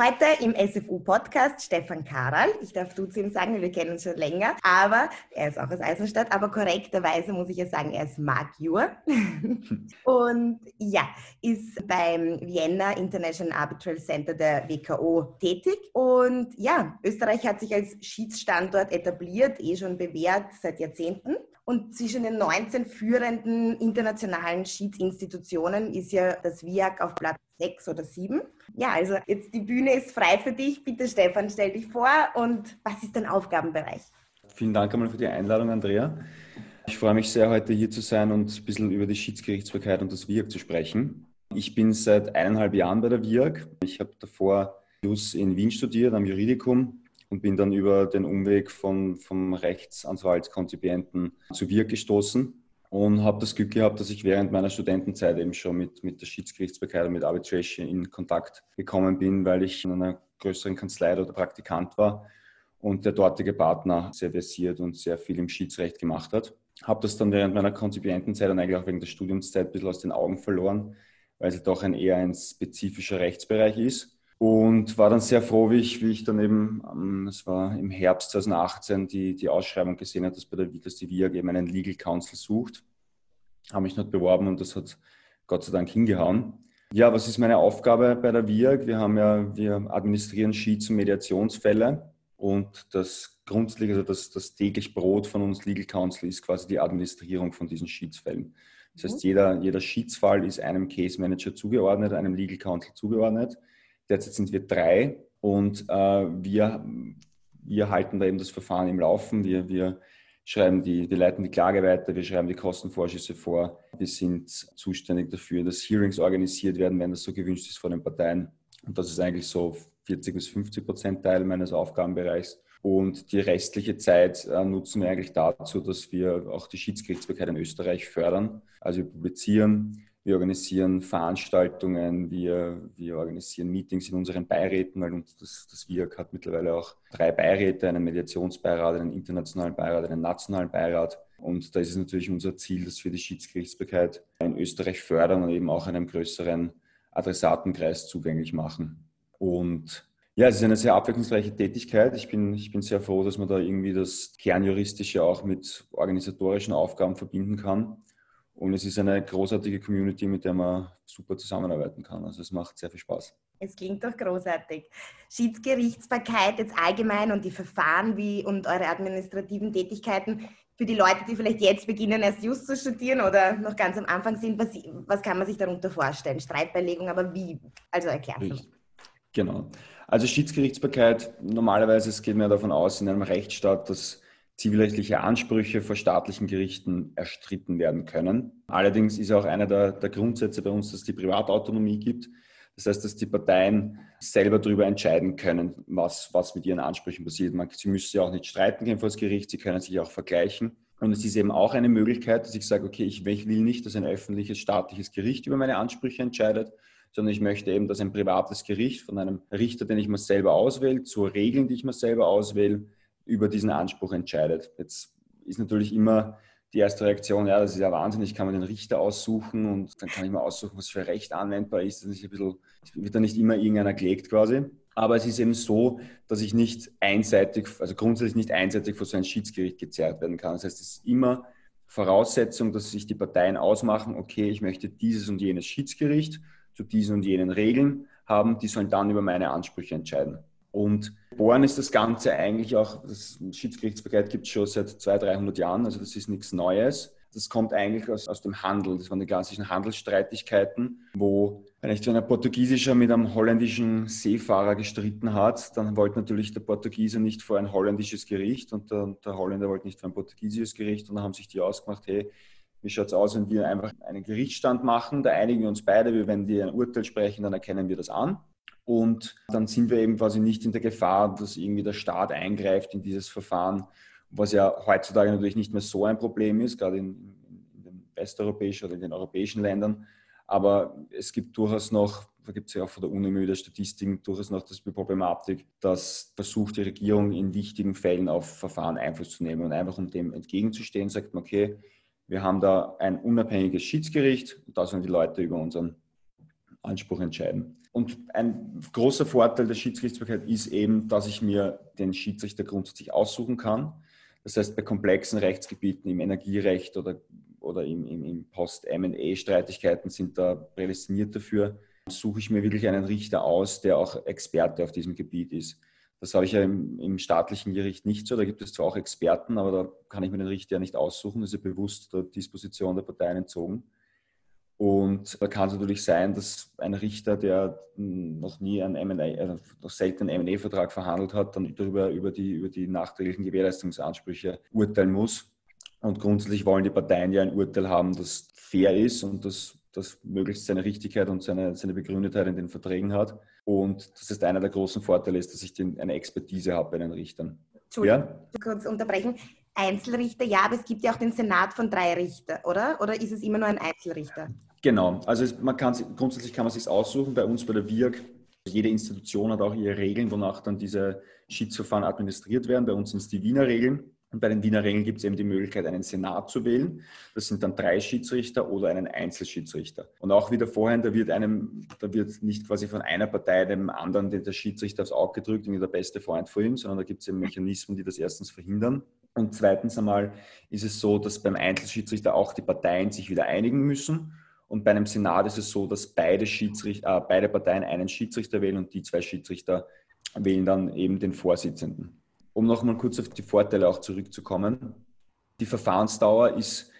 Heute im SFU-Podcast Stefan Karal. Ich darf du zu ihm sagen, wir kennen uns schon länger, aber er ist auch aus Eisenstadt, aber korrekterweise muss ich ja sagen, er ist Magior. und ja, ist beim Vienna International Arbitral Center der WKO tätig. Und ja, Österreich hat sich als Schiedsstandort etabliert, eh schon bewährt seit Jahrzehnten. Und zwischen den 19 führenden internationalen Schiedsinstitutionen ist ja das WIAG auf Platz 6 oder 7. Ja, also jetzt die Bühne ist frei für dich. Bitte Stefan, stell dich vor und was ist dein Aufgabenbereich? Vielen Dank einmal für die Einladung, Andrea. Ich freue mich sehr, heute hier zu sein und ein bisschen über die Schiedsgerichtsbarkeit und das WIAG zu sprechen. Ich bin seit eineinhalb Jahren bei der WIAG. Ich habe davor Jus in Wien studiert, am Juridikum und bin dann über den Umweg von, vom Rechtsanwaltskonzipienten zu WIRK gestoßen und habe das Glück gehabt, dass ich während meiner Studentenzeit eben schon mit, mit der Schiedsgerichtsbarkeit und mit Arbitration in Kontakt gekommen bin, weil ich in einer größeren Kanzlei oder Praktikant war und der dortige Partner sehr versiert und sehr viel im Schiedsrecht gemacht hat. Habe das dann während meiner Konzipientenzeit und eigentlich auch wegen der Studiumszeit ein bisschen aus den Augen verloren, weil es doch ein eher ein spezifischer Rechtsbereich ist und war dann sehr froh, wie ich, wie ich dann eben, ähm, es war im Herbst 2018, die, die Ausschreibung gesehen habe, dass bei der dass die VIAG eben einen Legal Counsel sucht. Habe mich dort beworben und das hat Gott sei Dank hingehauen. Ja, was ist meine Aufgabe bei der VIAG? Wir haben ja, wir administrieren Schieds- und Mediationsfälle und das grundsätzlich, also das, das täglich Brot von uns Legal Counsel ist quasi die Administrierung von diesen Schiedsfällen. Das heißt, mhm. jeder, jeder Schiedsfall ist einem Case Manager zugeordnet, einem Legal Counsel zugeordnet. Derzeit sind wir drei und äh, wir, wir halten da eben das Verfahren im Laufen. Wir, wir schreiben die, wir leiten die Klage weiter, wir schreiben die Kostenvorschüsse vor. Wir sind zuständig dafür, dass Hearings organisiert werden, wenn das so gewünscht ist von den Parteien. Und das ist eigentlich so 40 bis 50 Prozent Teil meines Aufgabenbereichs. Und die restliche Zeit äh, nutzen wir eigentlich dazu, dass wir auch die Schiedsgerichtsbarkeit in Österreich fördern. Also wir publizieren, wir organisieren Veranstaltungen, wir, wir organisieren Meetings in unseren Beiräten, weil uns das, das WIAG hat mittlerweile auch drei Beiräte, einen Mediationsbeirat, einen internationalen Beirat, einen nationalen Beirat. Und da ist es natürlich unser Ziel, dass wir die Schiedsgerichtsbarkeit in Österreich fördern und eben auch einem größeren Adressatenkreis zugänglich machen. Und ja, es ist eine sehr abwechslungsreiche Tätigkeit. Ich bin, ich bin sehr froh, dass man da irgendwie das Kernjuristische auch mit organisatorischen Aufgaben verbinden kann. Und es ist eine großartige Community, mit der man super zusammenarbeiten kann. Also es macht sehr viel Spaß. Es klingt doch großartig. Schiedsgerichtsbarkeit jetzt allgemein und die Verfahren wie und eure administrativen Tätigkeiten für die Leute, die vielleicht jetzt beginnen, erst Just zu studieren oder noch ganz am Anfang sind, was, was kann man sich darunter vorstellen? Streitbeilegung, aber wie? Also erklärt uns. Genau. Also Schiedsgerichtsbarkeit, normalerweise, es geht mir davon aus, in einem Rechtsstaat, dass zivilrechtliche Ansprüche vor staatlichen Gerichten erstritten werden können. Allerdings ist auch einer der, der Grundsätze bei uns, dass es die Privatautonomie gibt. Das heißt, dass die Parteien selber darüber entscheiden können, was, was mit ihren Ansprüchen passiert. Man, sie müssen ja auch nicht streiten gehen vor das Gericht, sie können sich auch vergleichen. Und es ist eben auch eine Möglichkeit, dass ich sage, okay, ich will nicht, dass ein öffentliches staatliches Gericht über meine Ansprüche entscheidet, sondern ich möchte eben, dass ein privates Gericht von einem Richter, den ich mir selber auswähle, zu Regeln, die ich mir selber auswähle, über diesen Anspruch entscheidet. Jetzt ist natürlich immer die erste Reaktion, ja, das ist ja Wahnsinn, ich kann mir den Richter aussuchen und dann kann ich mir aussuchen, was für Recht anwendbar ist. Das ist ein bisschen, wird dann nicht immer irgendeiner gelegt quasi. Aber es ist eben so, dass ich nicht einseitig, also grundsätzlich nicht einseitig vor so ein Schiedsgericht gezerrt werden kann. Das heißt, es ist immer Voraussetzung, dass sich die Parteien ausmachen, okay, ich möchte dieses und jenes Schiedsgericht zu diesen und jenen Regeln haben, die sollen dann über meine Ansprüche entscheiden. Und geboren ist das Ganze eigentlich auch, das Schiedsgerichtsbarkeit gibt es schon seit 200, 300 Jahren, also das ist nichts Neues. Das kommt eigentlich aus, aus dem Handel. Das waren die klassischen Handelsstreitigkeiten, wo wenn ein Portugiesischer mit einem holländischen Seefahrer gestritten hat, dann wollte natürlich der Portugiese nicht vor ein holländisches Gericht und der, der Holländer wollte nicht vor ein portugiesisches Gericht und dann haben sich die ausgemacht, hey, wie schaut es aus, wenn wir einfach einen Gerichtsstand machen, da einigen wir uns beide, wenn wir ein Urteil sprechen, dann erkennen wir das an. Und dann sind wir eben quasi nicht in der Gefahr, dass irgendwie der Staat eingreift in dieses Verfahren, was ja heutzutage natürlich nicht mehr so ein Problem ist, gerade in, in den westeuropäischen oder in den europäischen Ländern. Aber es gibt durchaus noch, da gibt es ja auch von der UNIMÜ der Statistiken, durchaus noch das Problematik, dass versucht die Regierung in wichtigen Fällen auf Verfahren Einfluss zu nehmen und einfach um dem entgegenzustehen, sagt man, okay, wir haben da ein unabhängiges Schiedsgericht und da sollen die Leute über unseren Anspruch entscheiden. Und ein großer Vorteil der Schiedsgerichtsbarkeit ist eben, dass ich mir den Schiedsrichter grundsätzlich aussuchen kann. Das heißt, bei komplexen Rechtsgebieten im Energierecht oder, oder im, im, im Post-MA-Streitigkeiten sind da prädestiniert dafür, suche ich mir wirklich einen Richter aus, der auch Experte auf diesem Gebiet ist. Das habe ich ja im, im, staatlichen Gericht nicht so. Da gibt es zwar auch Experten, aber da kann ich mir den Richter ja nicht aussuchen. Das ist ja bewusst der Disposition der Parteien entzogen. Und da kann es natürlich sein, dass ein Richter, der noch nie einen M&A, äh, noch selten einen M&A-Vertrag verhandelt hat, dann darüber über die, über die nachträglichen Gewährleistungsansprüche urteilen muss. Und grundsätzlich wollen die Parteien ja ein Urteil haben, das fair ist und das, das möglichst seine Richtigkeit und seine, seine Begründetheit in den Verträgen hat. Und das ist einer der großen Vorteile, ist, dass ich den, eine Expertise habe bei den Richtern. Entschuldigung, ja? kurz unterbrechen. Einzelrichter, ja, aber es gibt ja auch den Senat von drei Richter, oder? Oder ist es immer nur ein Einzelrichter? Genau, also man kann, grundsätzlich kann man sich aussuchen. Bei uns bei der WIAG, jede Institution hat auch ihre Regeln, wonach dann diese Schiedsverfahren administriert werden. Bei uns sind es die Wiener Regeln. Und bei den Wiener Regeln gibt es eben die Möglichkeit, einen Senat zu wählen. Das sind dann drei Schiedsrichter oder einen Einzelschiedsrichter. Und auch wieder vorhin, da wird einem, da wird nicht quasi von einer Partei dem anderen der Schiedsrichter aufs Auge gedrückt, irgendwie der beste Freund vor ihm, sondern da gibt es eben Mechanismen, die das erstens verhindern. Und zweitens einmal ist es so, dass beim Einzelschiedsrichter auch die Parteien sich wieder einigen müssen. Und bei einem Senat ist es so, dass beide, Schiedsrichter, äh, beide Parteien einen Schiedsrichter wählen und die zwei Schiedsrichter wählen dann eben den Vorsitzenden. Um nochmal kurz auf die Vorteile auch zurückzukommen. Die Verfahrensdauer ist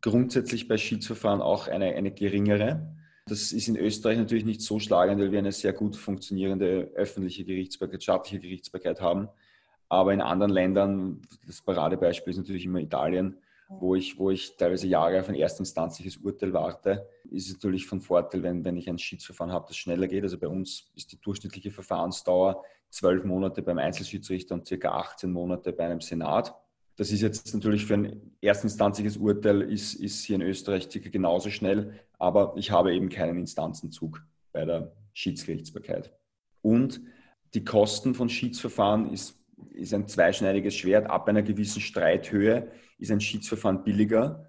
grundsätzlich bei Schiedsverfahren auch eine, eine geringere. Das ist in Österreich natürlich nicht so schlagend, weil wir eine sehr gut funktionierende öffentliche Gerichtsbarkeit, staatliche Gerichtsbarkeit haben. Aber in anderen Ländern, das Paradebeispiel ist natürlich immer Italien, wo ich, wo ich teilweise Jahre auf ein erstinstanzliches Urteil warte, ist es natürlich von Vorteil, wenn, wenn ich ein Schiedsverfahren habe, das schneller geht. Also bei uns ist die durchschnittliche Verfahrensdauer zwölf Monate beim Einzelschiedsrichter und circa 18 Monate bei einem Senat. Das ist jetzt natürlich für ein erstinstanzliches Urteil ist, ist hier in Österreich circa genauso schnell, aber ich habe eben keinen Instanzenzug bei der Schiedsgerichtsbarkeit. Und die Kosten von Schiedsverfahren ist ist ein zweischneidiges Schwert. Ab einer gewissen Streithöhe ist ein Schiedsverfahren billiger,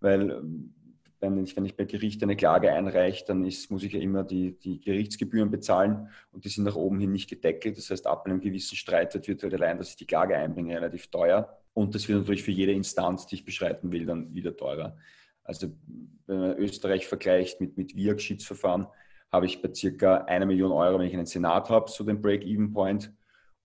weil ähm, wenn ich, wenn ich bei Gericht eine Klage einreiche, dann ist, muss ich ja immer die, die Gerichtsgebühren bezahlen und die sind nach oben hin nicht gedeckelt. Das heißt, ab einem gewissen Streitwert wird halt allein, dass ich die Klage einbringe, relativ teuer. Und das wird natürlich für jede Instanz, die ich beschreiten will, dann wieder teurer. Also wenn man Österreich vergleicht mit, mit WIAG-Schiedsverfahren, habe ich bei circa einer Million Euro, wenn ich einen Senat habe, so den Break-Even-Point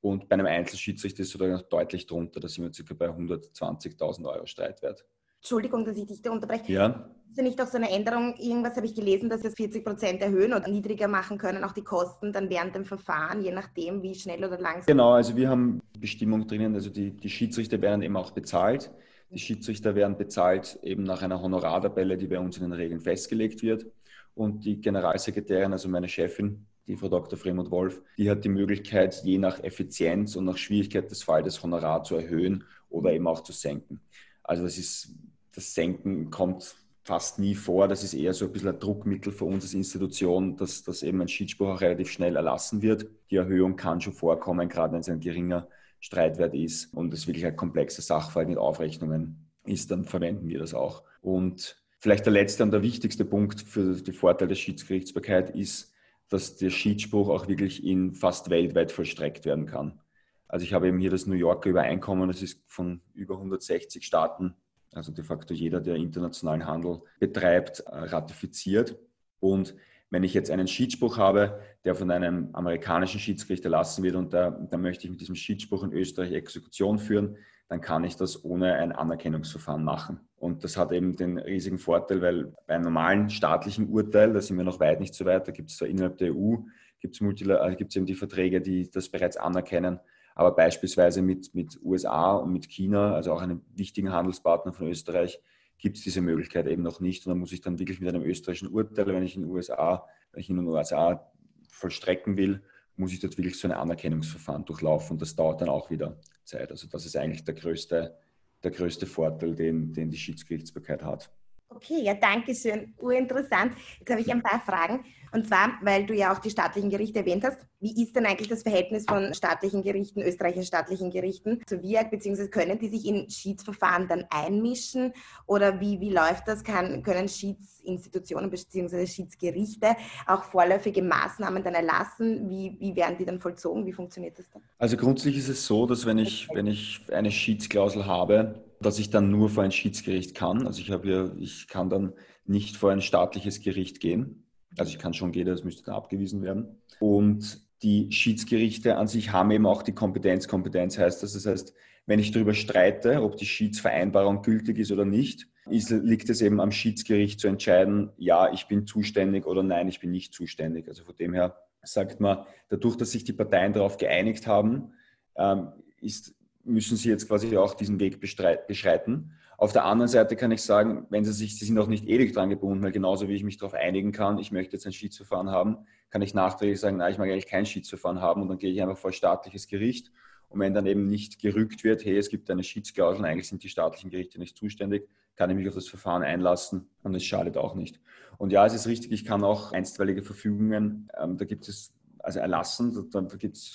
und bei einem Einzelschiedsrichter ist es sogar noch deutlich drunter. Da sind wir circa bei 120.000 Euro Streitwert. Entschuldigung, dass ich dich da unterbreche. Ja. Ist ja nicht auch so eine Änderung? Irgendwas habe ich gelesen, dass wir es 40 Prozent erhöhen oder niedriger machen können, auch die Kosten dann während dem Verfahren, je nachdem, wie schnell oder langsam. Genau, also wir haben Bestimmung drinnen, also die, die Schiedsrichter werden eben auch bezahlt. Die Schiedsrichter werden bezahlt eben nach einer Honorartabelle, die bei uns in den Regeln festgelegt wird. Und die Generalsekretärin, also meine Chefin, die Frau Dr. Fremont Wolf, die hat die Möglichkeit, je nach Effizienz und nach Schwierigkeit des Falls das Honorar zu erhöhen oder eben auch zu senken. Also das ist, das Senken kommt fast nie vor. Das ist eher so ein bisschen ein Druckmittel für uns als Institution, dass, dass eben ein Schiedsspruch auch relativ schnell erlassen wird. Die Erhöhung kann schon vorkommen, gerade wenn es ein geringer Streitwert ist und es wirklich ein komplexer Sachverhalt mit Aufrechnungen ist, dann verwenden wir das auch. Und vielleicht der letzte und der wichtigste Punkt für die Vorteile der Schiedsgerichtsbarkeit ist, dass der Schiedsspruch auch wirklich in fast weltweit vollstreckt werden kann. Also ich habe eben hier das New Yorker Übereinkommen, das ist von über 160 Staaten, also de facto jeder, der internationalen Handel betreibt, äh, ratifiziert. Und wenn ich jetzt einen Schiedsspruch habe, der von einem amerikanischen Schiedsgericht erlassen wird und da, da möchte ich mit diesem Schiedsspruch in Österreich Exekution führen, dann kann ich das ohne ein Anerkennungsverfahren machen. Und das hat eben den riesigen Vorteil, weil bei einem normalen staatlichen Urteil, da sind wir noch weit nicht so weit, da gibt es innerhalb der EU, gibt es eben die Verträge, die das bereits anerkennen, aber beispielsweise mit, mit USA und mit China, also auch einem wichtigen Handelspartner von Österreich, gibt es diese Möglichkeit eben noch nicht. Und da muss ich dann wirklich mit einem österreichischen Urteil, wenn ich in USA, wenn ich in den USA vollstrecken will, muss ich dort wirklich so ein Anerkennungsverfahren durchlaufen und das dauert dann auch wieder Zeit. Also das ist eigentlich der größte, der größte Vorteil, den, den die Schiedsgerichtsbarkeit hat. Okay, ja, danke schön. Urinteressant. Jetzt habe ich ein paar Fragen. Und zwar, weil du ja auch die staatlichen Gerichte erwähnt hast. Wie ist denn eigentlich das Verhältnis von staatlichen Gerichten, österreichischen staatlichen Gerichten zu WIAG, beziehungsweise können die sich in Schiedsverfahren dann einmischen? Oder wie, wie läuft das? Kann, können Schiedsinstitutionen bzw. Schiedsgerichte auch vorläufige Maßnahmen dann erlassen? Wie, wie werden die dann vollzogen? Wie funktioniert das dann? Also grundsätzlich ist es so, dass wenn ich, wenn ich eine Schiedsklausel habe, dass ich dann nur vor ein Schiedsgericht kann. Also ich habe ja, ich kann dann nicht vor ein staatliches Gericht gehen. Also ich kann schon gehen, das müsste dann abgewiesen werden. Und die Schiedsgerichte an sich haben eben auch die Kompetenz. Kompetenz heißt das. Das heißt, wenn ich darüber streite, ob die Schiedsvereinbarung gültig ist oder nicht, ist, liegt es eben am Schiedsgericht zu entscheiden, ja, ich bin zuständig oder nein, ich bin nicht zuständig. Also von dem her sagt man, dadurch, dass sich die Parteien darauf geeinigt haben, ähm, ist müssen sie jetzt quasi auch diesen Weg beschreiten. Auf der anderen Seite kann ich sagen, wenn sie sich, sie sind auch nicht ewig dran gebunden, weil genauso wie ich mich darauf einigen kann, ich möchte jetzt ein Schiedsverfahren haben, kann ich nachträglich sagen, nein, ich mag eigentlich kein Schiedsverfahren haben und dann gehe ich einfach vor staatliches Gericht. Und wenn dann eben nicht gerückt wird, hey, es gibt eine Schiedsklausel, eigentlich sind die staatlichen Gerichte nicht zuständig, kann ich mich auf das Verfahren einlassen und es schadet auch nicht. Und ja, es ist richtig, ich kann auch einstweilige Verfügungen, ähm, da gibt es also erlassen. Dann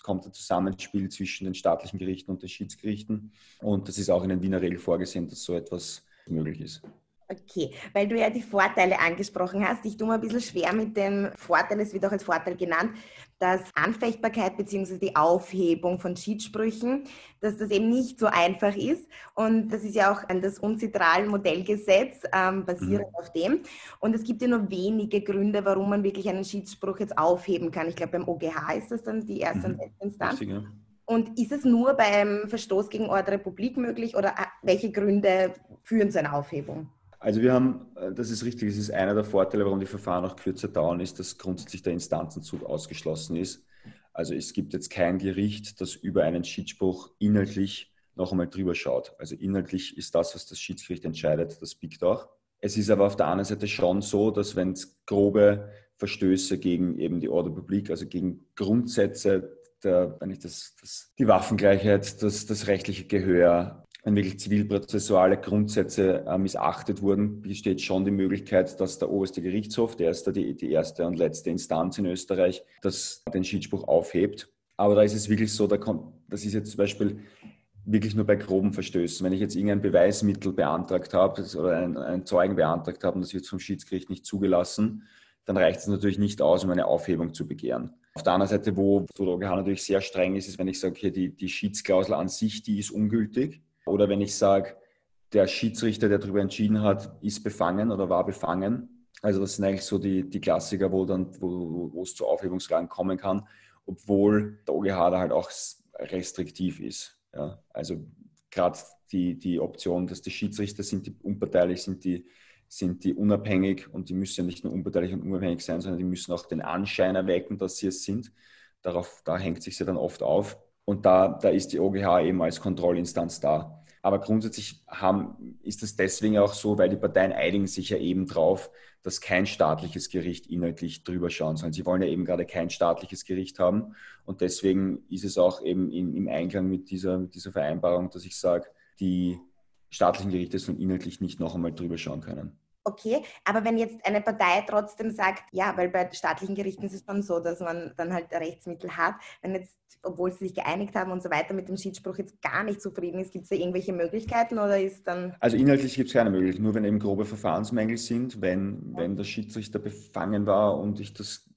kommt ein Zusammenspiel zwischen den staatlichen Gerichten und den Schiedsgerichten. Und das ist auch in den Wiener Regeln vorgesehen, dass so etwas möglich ist. Okay, weil du ja die Vorteile angesprochen hast. Ich tue mir ein bisschen schwer mit dem Vorteil, es wird auch als Vorteil genannt, dass Anfechtbarkeit bzw. die Aufhebung von Schiedssprüchen, dass das eben nicht so einfach ist. Und das ist ja auch das Unzitral-Modellgesetz ähm, basierend mhm. auf dem. Und es gibt ja nur wenige Gründe, warum man wirklich einen Schiedsspruch jetzt aufheben kann. Ich glaube, beim OGH ist das dann die erste mhm. und letzte Instanz. Ja. Und ist es nur beim Verstoß gegen Ordre Republik möglich oder äh, welche Gründe führen zu einer Aufhebung? Also wir haben, äh, das ist richtig, es ist einer der Vorteile, warum die Verfahren auch kürzer dauern, ist, dass grundsätzlich der Instanzenzug ausgeschlossen ist. Also es gibt jetzt kein Gericht, das über einen Schiedsspruch inhaltlich noch einmal drüber schaut. Also inhaltlich ist das, was das Schiedsgericht entscheidet, das biegt auch. Es ist aber auf der anderen Seite schon so, dass wenn es grobe Verstöße gegen eben die Ordre Publik, also gegen Grundsätze der, wenn ich das, das, die Waffengleichheit, das, das rechtliche Gehör, wenn wirklich zivilprozessuale Grundsätze äh, missachtet wurden, besteht schon die Möglichkeit, dass der oberste Gerichtshof, der ist die, die erste und letzte Instanz in Österreich, das, den Schiedsspruch aufhebt. Aber da ist es wirklich so, da kommt, das ist jetzt zum Beispiel wirklich nur bei groben Verstößen. Wenn ich jetzt irgendein Beweismittel beantragt habe oder einen Zeugen beantragt habe und das wird vom Schiedsgericht nicht zugelassen, dann reicht es natürlich nicht aus, um eine Aufhebung zu begehren. Auf der anderen Seite, wo der OGH natürlich sehr streng ist, ist, wenn ich sage, okay, die, die Schiedsklausel an sich, die ist ungültig oder wenn ich sage, der Schiedsrichter, der darüber entschieden hat, ist befangen oder war befangen. Also das sind eigentlich so die, die Klassiker, wo, dann, wo, wo es zu Aufhebungsklagen kommen kann, obwohl der OGH da halt auch restriktiv ist. Ja, also gerade die, die Option, dass die Schiedsrichter sind, die unparteilich sind, die, sind die unabhängig und die müssen ja nicht nur unparteilich und unabhängig sein, sondern die müssen auch den Anschein erwecken, dass sie es sind. Darauf, da hängt sich ja dann oft auf. Und da, da ist die OGH eben als Kontrollinstanz da. Aber grundsätzlich haben, ist es deswegen auch so, weil die Parteien einigen sich ja eben drauf, dass kein staatliches Gericht inhaltlich drüber schauen soll. Sie wollen ja eben gerade kein staatliches Gericht haben. Und deswegen ist es auch eben in, im Einklang mit dieser, mit dieser Vereinbarung, dass ich sage, die staatlichen Gerichte sollen inhaltlich nicht noch einmal drüber schauen können. Okay, aber wenn jetzt eine Partei trotzdem sagt, ja, weil bei staatlichen Gerichten ist es schon so, dass man dann halt Rechtsmittel hat, wenn jetzt, obwohl sie sich geeinigt haben und so weiter, mit dem Schiedsspruch jetzt gar nicht zufrieden ist, gibt es da irgendwelche Möglichkeiten oder ist dann. Also inhaltlich gibt es keine Möglichkeit, nur wenn eben grobe Verfahrensmängel sind, wenn, wenn der Schiedsrichter befangen war und ich das,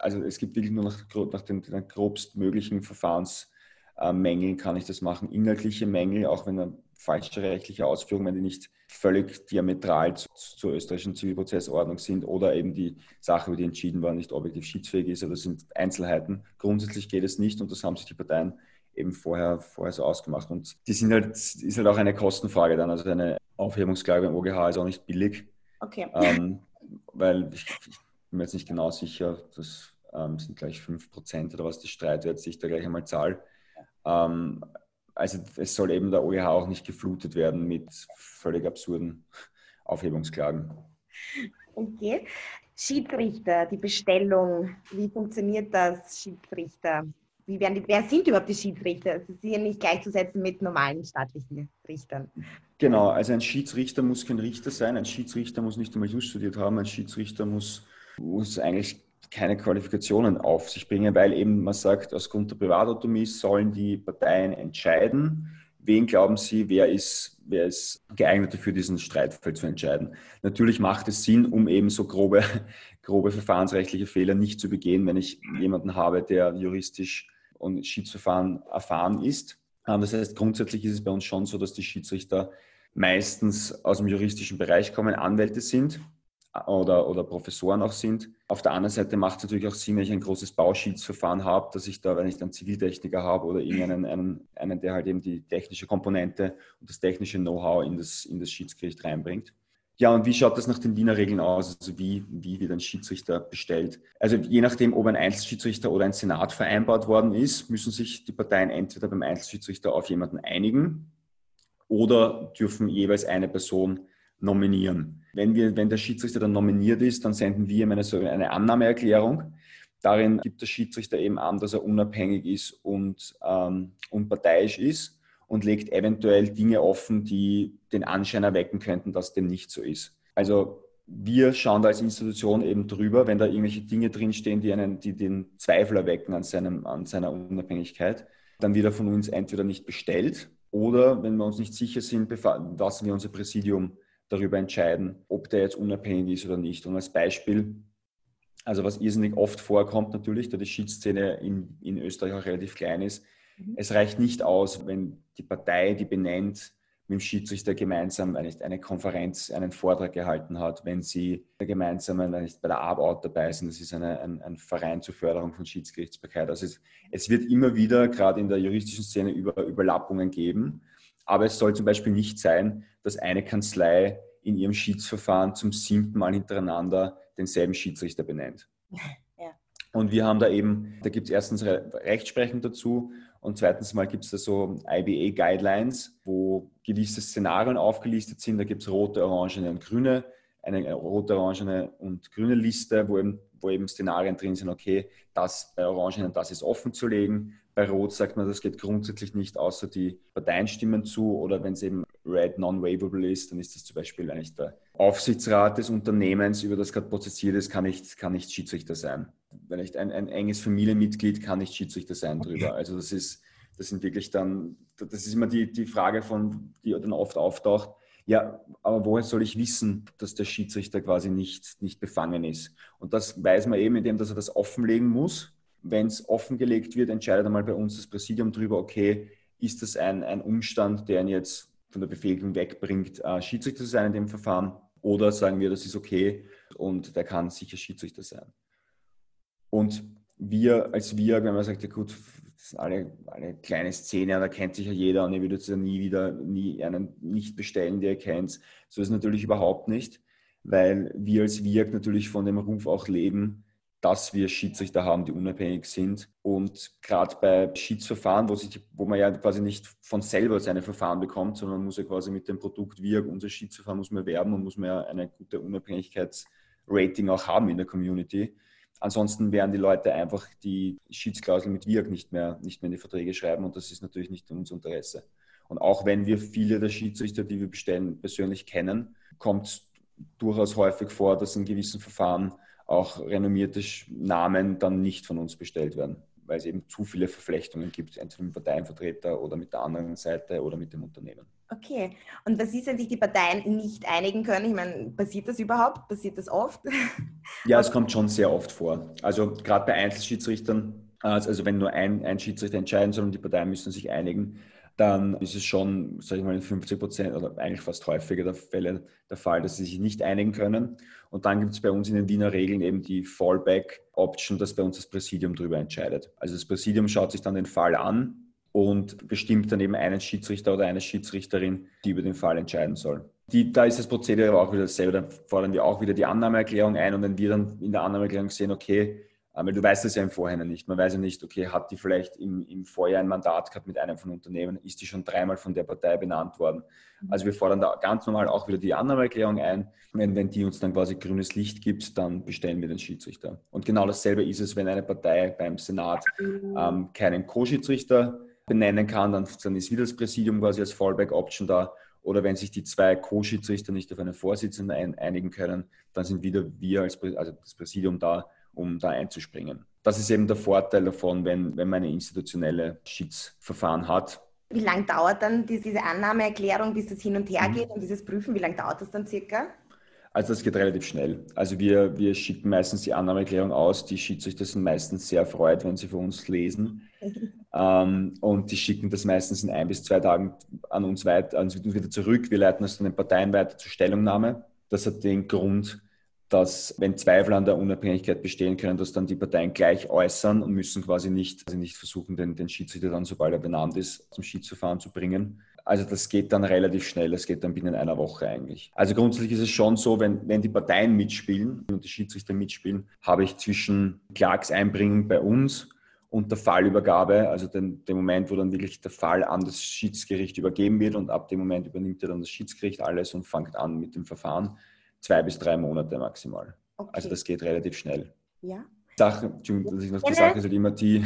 also es gibt wirklich nur nach, nach den, den grobstmöglichen Verfahrensmängeln kann ich das machen. Inhaltliche Mängel, auch wenn er falsche rechtliche Ausführungen, wenn die nicht völlig diametral zu, zur österreichischen Zivilprozessordnung sind oder eben die Sache, über die entschieden war, nicht objektiv schiedsfähig ist. Das sind Einzelheiten. Grundsätzlich geht es nicht und das haben sich die Parteien eben vorher, vorher so ausgemacht. Und die sind halt, ist halt auch eine Kostenfrage dann. Also eine Aufhebungsklage beim OGH ist auch nicht billig. Okay. Ähm, weil ich, ich, bin mir jetzt nicht genau sicher, das ähm, sind gleich 5% oder was die Streitwert sich da gleich einmal zahlt. Ähm, also es soll eben der OEH auch nicht geflutet werden mit völlig absurden Aufhebungsklagen. Okay. Schiedsrichter, die Bestellung, wie funktioniert das, Schiedsrichter? wie werden die, wer sind überhaupt die Schiedsrichter? Sie sind ja nicht gleichzusetzen mit normalen staatlichen Richtern. Genau, also ein Schiedsrichter muss kein Richter sein, ein Schiedsrichter muss nicht einmal Just studiert haben, ein Schiedsrichter muss, muss eigentlich keine Qualifikationen auf sich bringen, weil eben man sagt, aus Grund der Privatautonomie sollen die Parteien entscheiden, wen glauben Sie, wer ist, wer ist geeignet dafür, diesen Streitfall zu entscheiden. Natürlich macht es Sinn, um eben so grobe, grobe verfahrensrechtliche Fehler nicht zu begehen, wenn ich jemanden habe, der juristisch und Schiedsverfahren erfahren ist. Das heißt, grundsätzlich ist es bei uns schon so, dass die Schiedsrichter meistens aus dem juristischen Bereich kommen, Anwälte sind oder, oder Professoren auch sind. Auf der anderen Seite macht es natürlich auch Sinn, wenn ich ein großes Bauschiedsverfahren habe, dass ich da, wenn ich dann Ziviltechniker habe oder irgendeinen, einen, einen, der halt eben die technische Komponente und das technische Know-how in das, in das Schiedsgericht reinbringt. Ja, und wie schaut das nach den Wiener Regeln aus? Also wie, wie wird ein Schiedsrichter bestellt? Also je nachdem, ob ein Einzelschiedsrichter oder ein Senat vereinbart worden ist, müssen sich die Parteien entweder beim Einzelschiedsrichter auf jemanden einigen oder dürfen jeweils eine Person nominieren. Wenn, wir, wenn der Schiedsrichter dann nominiert ist, dann senden wir ihm eine, eine Annahmeerklärung. Darin gibt der Schiedsrichter eben an, dass er unabhängig ist und ähm, unparteiisch ist und legt eventuell Dinge offen, die den Anschein erwecken könnten, dass dem nicht so ist. Also wir schauen da als Institution eben drüber, wenn da irgendwelche Dinge drinstehen, die, einen, die den Zweifel erwecken an, seinem, an seiner Unabhängigkeit, dann wird er von uns entweder nicht bestellt oder wenn wir uns nicht sicher sind, lassen wir unser Präsidium darüber entscheiden, ob der jetzt unabhängig ist oder nicht. Und als Beispiel, also was irrsinnig oft vorkommt natürlich, da die Schiedsszene in, in Österreich auch relativ klein ist, mhm. es reicht nicht aus, wenn die Partei, die benennt, mit dem Schiedsrichter gemeinsam eine, eine Konferenz, einen Vortrag gehalten hat, wenn sie gemeinsam bei der ABOUT dabei sind. Das ist eine, ein, ein, Verein zur Förderung von Schiedsgerichtsbarkeit. Also es, es wird immer wieder, gerade in der juristischen Szene, über Überlappungen geben. Aber es soll zum Beispiel nicht sein, dass eine Kanzlei in ihrem Schiedsverfahren zum siebten Mal hintereinander denselben Schiedsrichter benennt. Ja. Und wir haben da eben, da gibt es erstens Rechtsprechung dazu und zweitens mal gibt es da so IBA-Guidelines, wo gewisse Szenarien aufgelistet sind. Da gibt es rote, orangene und grüne, eine rote, orangene und grüne Liste, wo eben, wo eben Szenarien drin sind, okay, das bei orangenen, das ist offen zu legen. Bei Rot sagt man, das geht grundsätzlich nicht, außer die Parteien stimmen zu. Oder wenn es eben Red non-waivable ist, dann ist das zum Beispiel eigentlich der Aufsichtsrat des Unternehmens, über das gerade prozessiert ist, kann nicht, kann nicht Schiedsrichter sein. Wenn nicht ein, ein enges Familienmitglied kann nicht Schiedsrichter sein drüber. Also das ist, das sind wirklich dann, das ist immer die, die Frage von, die dann oft auftaucht. Ja, aber woher soll ich wissen, dass der Schiedsrichter quasi nicht, nicht befangen ist? Und das weiß man eben, indem dass er das offenlegen muss. Wenn es offengelegt wird, entscheidet einmal bei uns das Präsidium darüber, okay, ist das ein, ein Umstand, der ihn jetzt von der Befähigung wegbringt, äh, Schiedsrichter zu sein in dem Verfahren? Oder sagen wir, das ist okay und der kann sicher Schiedsrichter sein. Und wir als wir, wenn man sagt, ja gut, das sind alle eine kleine Szene, da kennt sich ja jeder und ihr würdet ja nie wieder, nie einen nicht bestellen, der ihr kennt. So ist es natürlich überhaupt nicht, weil wir als Wirk natürlich von dem Ruf auch leben, dass wir Schiedsrichter haben, die unabhängig sind. Und gerade bei Schiedsverfahren, wo, sich, wo man ja quasi nicht von selber seine Verfahren bekommt, sondern man muss ja quasi mit dem Produkt wirken, unser Schiedsverfahren muss man werben und muss man ja eine gute Unabhängigkeitsrating auch haben in der Community. Ansonsten werden die Leute einfach die Schiedsklausel mit Wirk nicht mehr, nicht mehr in die Verträge schreiben und das ist natürlich nicht in unser Interesse. Und auch wenn wir viele der Schiedsrichter, die wir bestellen, persönlich kennen, kommt es durchaus häufig vor, dass in gewissen Verfahren auch renommierte Namen dann nicht von uns bestellt werden, weil es eben zu viele Verflechtungen gibt, entweder mit dem Parteienvertreter oder mit der anderen Seite oder mit dem Unternehmen. Okay, und was ist, wenn sich die Parteien nicht einigen können? Ich meine, passiert das überhaupt? Passiert das oft? Ja, es kommt schon sehr oft vor. Also gerade bei Einzelschiedsrichtern, also wenn nur ein, ein Schiedsrichter entscheiden soll und die Parteien müssen sich einigen, dann ist es schon, sage ich mal, in 50 Prozent oder eigentlich fast häufiger der Fälle der Fall, dass sie sich nicht einigen können. Und dann gibt es bei uns in den Wiener Regeln eben die Fallback-Option, dass bei uns das Präsidium darüber entscheidet. Also das Präsidium schaut sich dann den Fall an und bestimmt dann eben einen Schiedsrichter oder eine Schiedsrichterin, die über den Fall entscheiden soll. Die, da ist das Prozedere aber auch wieder dasselbe. Da fordern wir auch wieder die Annahmeerklärung ein und wenn wir dann in der Annahmeerklärung sehen, okay, weil du weißt es ja im Vorhinein nicht. Man weiß ja nicht, okay, hat die vielleicht im, im Vorjahr ein Mandat gehabt mit einem von Unternehmen, ist die schon dreimal von der Partei benannt worden. Mhm. Also wir fordern da ganz normal auch wieder die Annahmeerklärung ein. Wenn, wenn die uns dann quasi grünes Licht gibt, dann bestellen wir den Schiedsrichter. Und genau dasselbe ist es, wenn eine Partei beim Senat mhm. ähm, keinen Co-Schiedsrichter benennen kann, dann, dann ist wieder das Präsidium quasi als Fallback-Option da. Oder wenn sich die zwei Co-Schiedsrichter nicht auf einen Vorsitzenden ein, einigen können, dann sind wieder wir als also das Präsidium da, um da einzuspringen. Das ist eben der Vorteil davon, wenn, wenn man eine institutionelle Schiedsverfahren hat. Wie lange dauert dann diese Annahmeerklärung, bis das hin und her mhm. geht und dieses Prüfen? Wie lange dauert das dann circa? Also das geht relativ schnell. Also wir, wir schicken meistens die Annahmeerklärung aus. Die Schiedsrichter sind meistens sehr erfreut, wenn sie für uns lesen. ähm, und die schicken das meistens in ein bis zwei Tagen an uns weiter, an uns wieder zurück. Wir leiten das dann den Parteien weiter zur Stellungnahme. Das hat den Grund, dass wenn Zweifel an der Unabhängigkeit bestehen können, dass dann die Parteien gleich äußern und müssen quasi nicht, also nicht versuchen, den, den Schiedsrichter dann, sobald er benannt ist, zum Schiedsverfahren zu bringen. Also das geht dann relativ schnell, das geht dann binnen einer Woche eigentlich. Also grundsätzlich ist es schon so, wenn, wenn die Parteien mitspielen und die Schiedsrichter mitspielen, habe ich zwischen Klagseinbringen bei uns und der Fallübergabe, also den, den Moment, wo dann wirklich der Fall an das Schiedsgericht übergeben wird und ab dem Moment übernimmt er dann das Schiedsgericht alles und fängt an mit dem Verfahren zwei bis drei Monate maximal. Okay. Also das geht relativ schnell. Ja. Sache, Entschuldigung, dass ich noch die Sache ist halt immer die,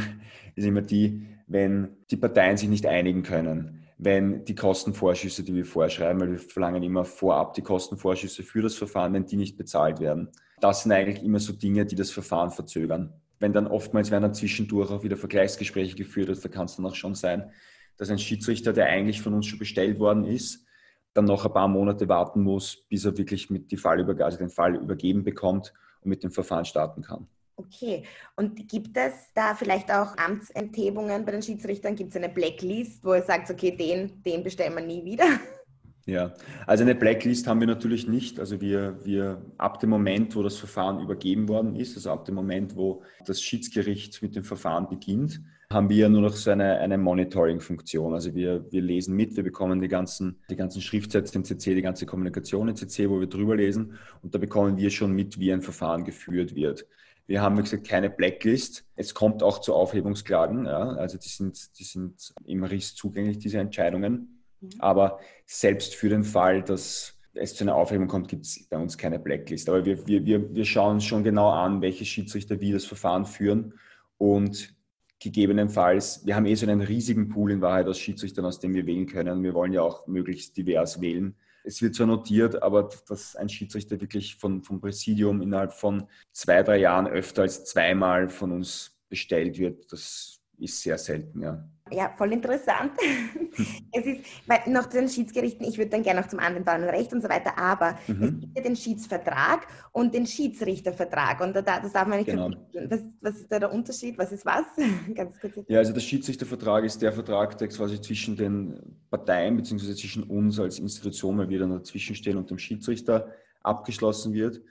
ist immer die, wenn die Parteien sich nicht einigen können, wenn die Kostenvorschüsse, die wir vorschreiben, weil wir verlangen immer vorab die Kostenvorschüsse für das Verfahren, wenn die nicht bezahlt werden. Das sind eigentlich immer so Dinge, die das Verfahren verzögern. Wenn dann oftmals werden dann zwischendurch auch wieder Vergleichsgespräche geführt, also da kann es dann auch schon sein, dass ein Schiedsrichter, der eigentlich von uns schon bestellt worden ist, dann noch ein paar Monate warten muss, bis er wirklich mit die Fallübergabe, also den Fall übergeben bekommt und mit dem Verfahren starten kann. Okay, und gibt es da vielleicht auch Amtsenthebungen bei den Schiedsrichtern? Gibt es eine Blacklist, wo ihr sagt, okay, den, den bestellen wir nie wieder? Ja, also eine Blacklist haben wir natürlich nicht. Also wir, wir ab dem Moment, wo das Verfahren übergeben worden ist, also ab dem Moment, wo das Schiedsgericht mit dem Verfahren beginnt, haben wir nur noch so eine, eine Monitoring-Funktion. Also wir, wir lesen mit, wir bekommen die ganzen, die ganzen Schriftsätze in CC, die ganze Kommunikation in CC, wo wir drüber lesen und da bekommen wir schon mit, wie ein Verfahren geführt wird. Wir haben, wie gesagt, keine Blacklist. Es kommt auch zu Aufhebungsklagen. Ja. Also die sind, die sind im RIS zugänglich, diese Entscheidungen. Mhm. Aber selbst für den Fall, dass es zu einer Aufhebung kommt, gibt es bei uns keine Blacklist. Aber wir, wir, wir, wir schauen schon genau an, welche Schiedsrichter wie das Verfahren führen und gegebenenfalls, wir haben eh so einen riesigen Pool in Wahrheit aus Schiedsrichtern, aus dem wir wählen können. Wir wollen ja auch möglichst divers wählen. Es wird zwar notiert, aber dass ein Schiedsrichter wirklich von, vom Präsidium innerhalb von zwei, drei Jahren öfter als zweimal von uns bestellt wird, das ist sehr selten, ja. Ja, voll interessant. es ist, weil noch zu den Schiedsgerichten, ich würde dann gerne noch zum Anwendbaren Recht und so weiter, aber mhm. es gibt ja den Schiedsvertrag und den Schiedsrichtervertrag und da, das darf man nicht genau. Was, was ist da der Unterschied? Was ist was? Ganz kurz. Ja, also der Schiedsrichtervertrag ist der Vertrag, der quasi zwischen den Parteien bzw. zwischen uns als Institution, weil wir dann dazwischen stehen und dem Schiedsrichter abgeschlossen wird.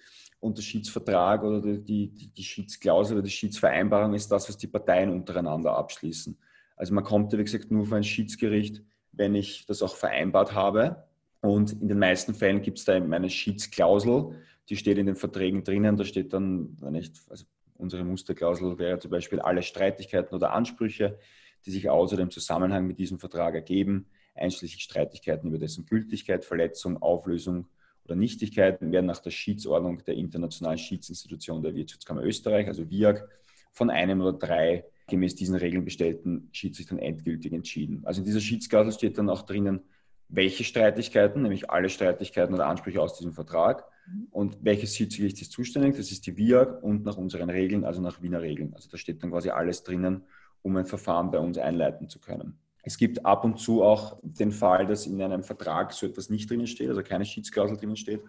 Und der Schiedsvertrag oder die, die, die Schiedsklausel oder die Schiedsvereinbarung ist das, was die Parteien untereinander abschließen. Also man kommt ja, wie gesagt, nur vor ein Schiedsgericht, wenn ich das auch vereinbart habe. Und in den meisten Fällen gibt es da eben eine Schiedsklausel, die steht in den Verträgen drinnen. Da steht dann, wenn ich, also unsere Musterklausel wäre zum Beispiel alle Streitigkeiten oder Ansprüche, die sich außer dem Zusammenhang mit diesem Vertrag ergeben, einschließlich Streitigkeiten über dessen Gültigkeit, Verletzung, Auflösung oder Nichtigkeit, werden nach der Schiedsordnung der Internationalen Schiedsinstitution der Wirtschaftskammer Österreich, also WIAG, von einem oder drei gemäß diesen Regeln bestellten Schiedsrichtern endgültig entschieden. Also in dieser Schiedsklausel steht dann auch drinnen, welche Streitigkeiten, nämlich alle Streitigkeiten oder Ansprüche aus diesem Vertrag und welches Schiedsgericht ist zuständig, das ist die WIAG und nach unseren Regeln, also nach Wiener Regeln. Also da steht dann quasi alles drinnen, um ein Verfahren bei uns einleiten zu können. Es gibt ab und zu auch den Fall, dass in einem Vertrag so etwas nicht drinnen steht, also keine Schiedsklausel drinnen steht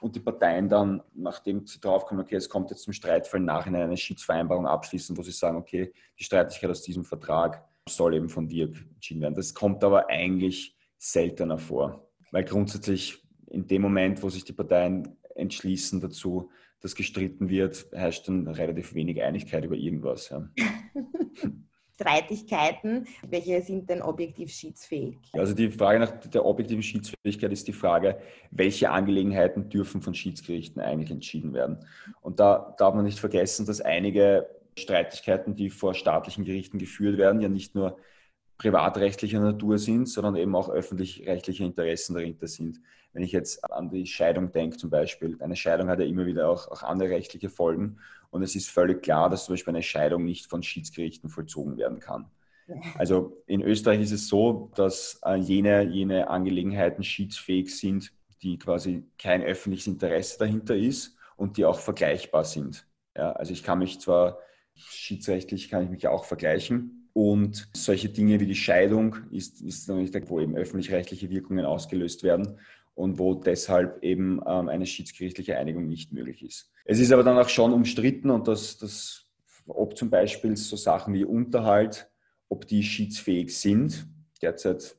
und die Parteien dann, nachdem sie draufkommen, okay, es kommt jetzt zum Streitfall, nachhinein eine Schiedsvereinbarung abschließen, wo sie sagen, okay, die Streitigkeit aus diesem Vertrag soll eben von dir entschieden werden. Das kommt aber eigentlich seltener vor, weil grundsätzlich in dem Moment, wo sich die Parteien entschließen dazu, dass gestritten wird, herrscht dann relativ wenig Einigkeit über irgendwas. Ja. Streitigkeiten. Welche sind denn objektiv schiedsfähig? Also die Frage nach der objektiven Schiedsfähigkeit ist die Frage, welche Angelegenheiten dürfen von Schiedsgerichten eigentlich entschieden werden. Und da darf man nicht vergessen, dass einige Streitigkeiten, die vor staatlichen Gerichten geführt werden, ja nicht nur privatrechtlicher Natur sind, sondern eben auch öffentlich-rechtliche Interessen dahinter sind. Wenn ich jetzt an die Scheidung denke zum Beispiel, eine Scheidung hat ja immer wieder auch, auch andere rechtliche Folgen und es ist völlig klar, dass zum Beispiel eine Scheidung nicht von Schiedsgerichten vollzogen werden kann. Also in Österreich ist es so, dass äh, jene, jene Angelegenheiten schiedsfähig sind, die quasi kein öffentliches Interesse dahinter ist und die auch vergleichbar sind. Ja, also ich kann mich zwar schiedsrechtlich kann ich mich auch vergleichen und solche Dinge wie die Scheidung ist, ist nämlich der, wo eben öffentlich-rechtliche Wirkungen ausgelöst werden und wo deshalb eben ähm, eine schiedsgerichtliche Einigung nicht möglich ist. Es ist aber dann auch schon umstritten und das, das ob zum Beispiel so Sachen wie Unterhalt, ob die schiedsfähig sind. Derzeit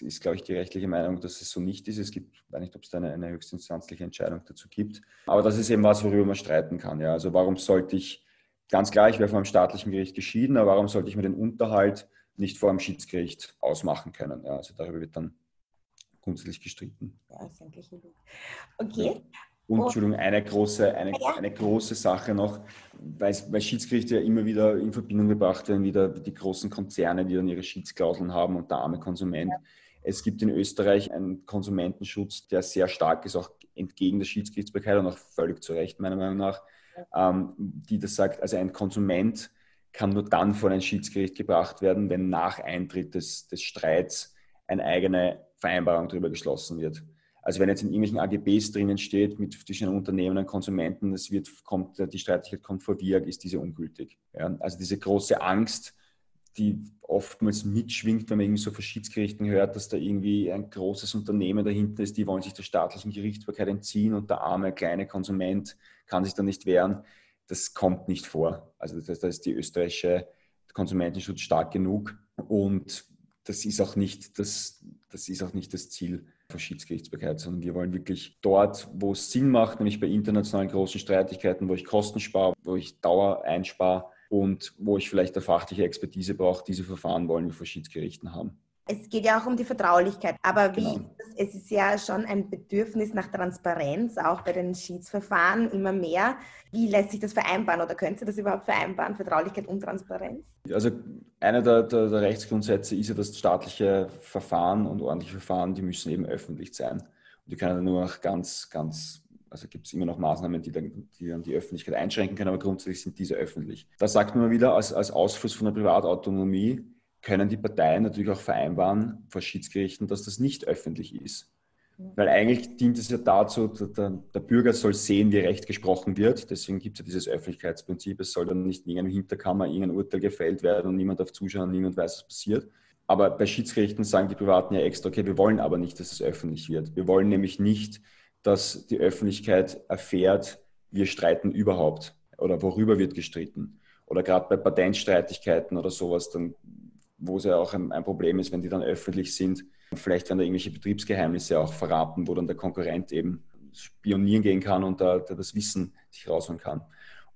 ist, glaube ich, die rechtliche Meinung, dass es so nicht ist. Es gibt, weiß nicht, ob es da eine, eine höchstinstanzliche Entscheidung dazu gibt. Aber das ist eben was, worüber man streiten kann. Ja. Also warum sollte ich, ganz klar, ich wäre vor einem staatlichen Gericht geschieden, aber warum sollte ich mir den Unterhalt nicht vor einem Schiedsgericht ausmachen können? Ja. Also darüber wird dann grundsätzlich gestritten. Ja, ist eigentlich Okay. Und Entschuldigung, eine große, eine, eine große Sache noch, weil, weil Schiedsgerichte ja immer wieder in Verbindung gebracht werden, wieder die großen Konzerne, die dann ihre Schiedsklauseln haben und der arme Konsument. Ja. Es gibt in Österreich einen Konsumentenschutz, der sehr stark ist, auch entgegen der Schiedsgerichtsbarkeit und auch völlig zu Recht, meiner Meinung nach, ja. ähm, die das sagt, also ein Konsument kann nur dann vor ein Schiedsgericht gebracht werden, wenn nach Eintritt des, des Streits eine eigene Vereinbarung darüber geschlossen wird. Also wenn jetzt in irgendwelchen AGBs drinnen steht, mit zwischen Unternehmen und Konsumenten, das wird, kommt, die Streitigkeit kommt vor WIAG, ist diese ungültig. Ja? Also diese große Angst, die oftmals mitschwingt, wenn man irgendwie so von Schiedsgerichten hört, dass da irgendwie ein großes Unternehmen dahinter ist, die wollen sich der staatlichen Gerichtsbarkeit entziehen und der arme kleine Konsument kann sich da nicht wehren. Das kommt nicht vor. Also da ist die österreichische Konsumentenschutz stark genug und das ist auch nicht das, das, ist auch nicht das Ziel von Schiedsgerichtsbarkeit, sondern wir wollen wirklich dort, wo es Sinn macht, nämlich bei internationalen großen Streitigkeiten, wo ich Kosten spare, wo ich Dauer einspare und wo ich vielleicht eine fachliche Expertise brauche, diese Verfahren wollen wir vor Schiedsgerichten haben. Es geht ja auch um die Vertraulichkeit, aber wie genau. es ist ja schon ein Bedürfnis nach Transparenz, auch bei den Schiedsverfahren immer mehr. Wie lässt sich das vereinbaren oder könnte das überhaupt vereinbaren, Vertraulichkeit und Transparenz? Also einer der, der, der, Rechtsgrundsätze ist ja, dass staatliche Verfahren und ordentliche Verfahren, die müssen eben öffentlich sein. Und die können nur noch ganz, ganz also gibt es immer noch Maßnahmen, die dann, die dann, die Öffentlichkeit einschränken können, aber grundsätzlich sind diese öffentlich. Da sagt man wieder, als, als Ausfluss von der Privatautonomie können die Parteien natürlich auch vereinbaren vor Schiedsgerichten, dass das nicht öffentlich ist. Weil eigentlich dient es ja dazu, der, der, Bürger soll sehen, wie Recht gesprochen wird. Deswegen gibt es ja dieses Öffentlichkeitsprinzip. Es soll dann nicht in irgendeinem Hinterkammer irgendein Urteil gefällt werden und niemand darf zuschauen, niemand weiß, was passiert. Aber bei Schiedsgerichten sagen die Privaten ja extra, okay, wir wollen aber nicht, dass es öffentlich wird. Wir wollen nämlich nicht, dass die Öffentlichkeit erfährt, wir streiten überhaupt oder worüber wird gestritten. Oder gerade bei Patentstreitigkeiten oder sowas, dann wo es ja auch ein, ein, Problem ist, wenn die dann öffentlich sind. Vielleicht werden da irgendwelche Betriebsgeheimnisse auch verraten, wo dann der Konkurrent eben spionieren gehen kann und da, da das Wissen sich rausholen kann.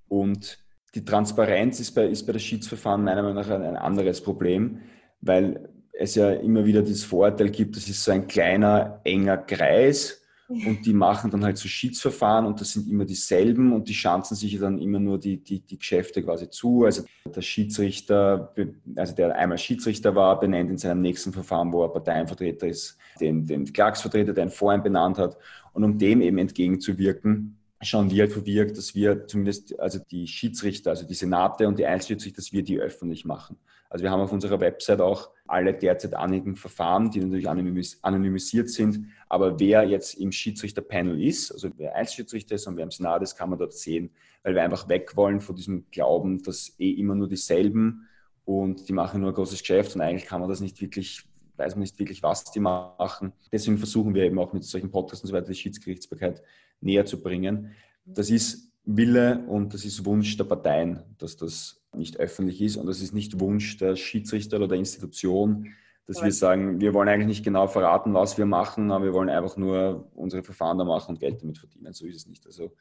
Und die Transparenz ist bei, ist bei der Schiedsverfahren meiner Meinung nach ein, ein anderes Problem, weil es ja immer wieder dieses Vorurteil gibt, das ist so ein kleiner, enger Kreis und die machen dann halt so Schiedsverfahren und das sind immer dieselben und die schanzen sich dann immer nur die, die, die Geschäfte quasi zu. Also der Schiedsrichter, also der einmal Schiedsrichter war, benennt in seinem nächsten Verfahren, wo er Parteienvertreter ist, den, den Klagsvertreter, der ihn vorhin benannt hat. Und um dem eben entgegenzuwirken, schauen wir halt verwirkt, dass wir zumindest, also die Schiedsrichter, also die Senate und die Einzelschiedsrichter, dass wir die öffentlich machen. Also wir haben auf unserer Website auch alle derzeit anhängigen Verfahren, die natürlich anonymis anonymisiert sind. Aber wer jetzt im Schiedsrichterpanel ist, also wer Einzelschiedsrichter ist und wer im Senat ist, kann man dort sehen, weil wir einfach weg wollen von diesem Glauben, dass eh immer nur dieselben und die machen nur ein großes Geschäft und eigentlich kann man das nicht wirklich, weiß man nicht wirklich, was die machen. Deswegen versuchen wir eben auch mit solchen Podcasts und so weiter die Schiedsgerichtsbarkeit näher zu bringen. Das ist Wille und das ist Wunsch der Parteien, dass das nicht öffentlich ist und das ist nicht Wunsch der Schiedsrichter oder der Institution, dass wir sagen, wir wollen eigentlich nicht genau verraten, was wir machen, aber wir wollen einfach nur unsere Verfahren da machen und Geld damit verdienen. So ist es nicht. Also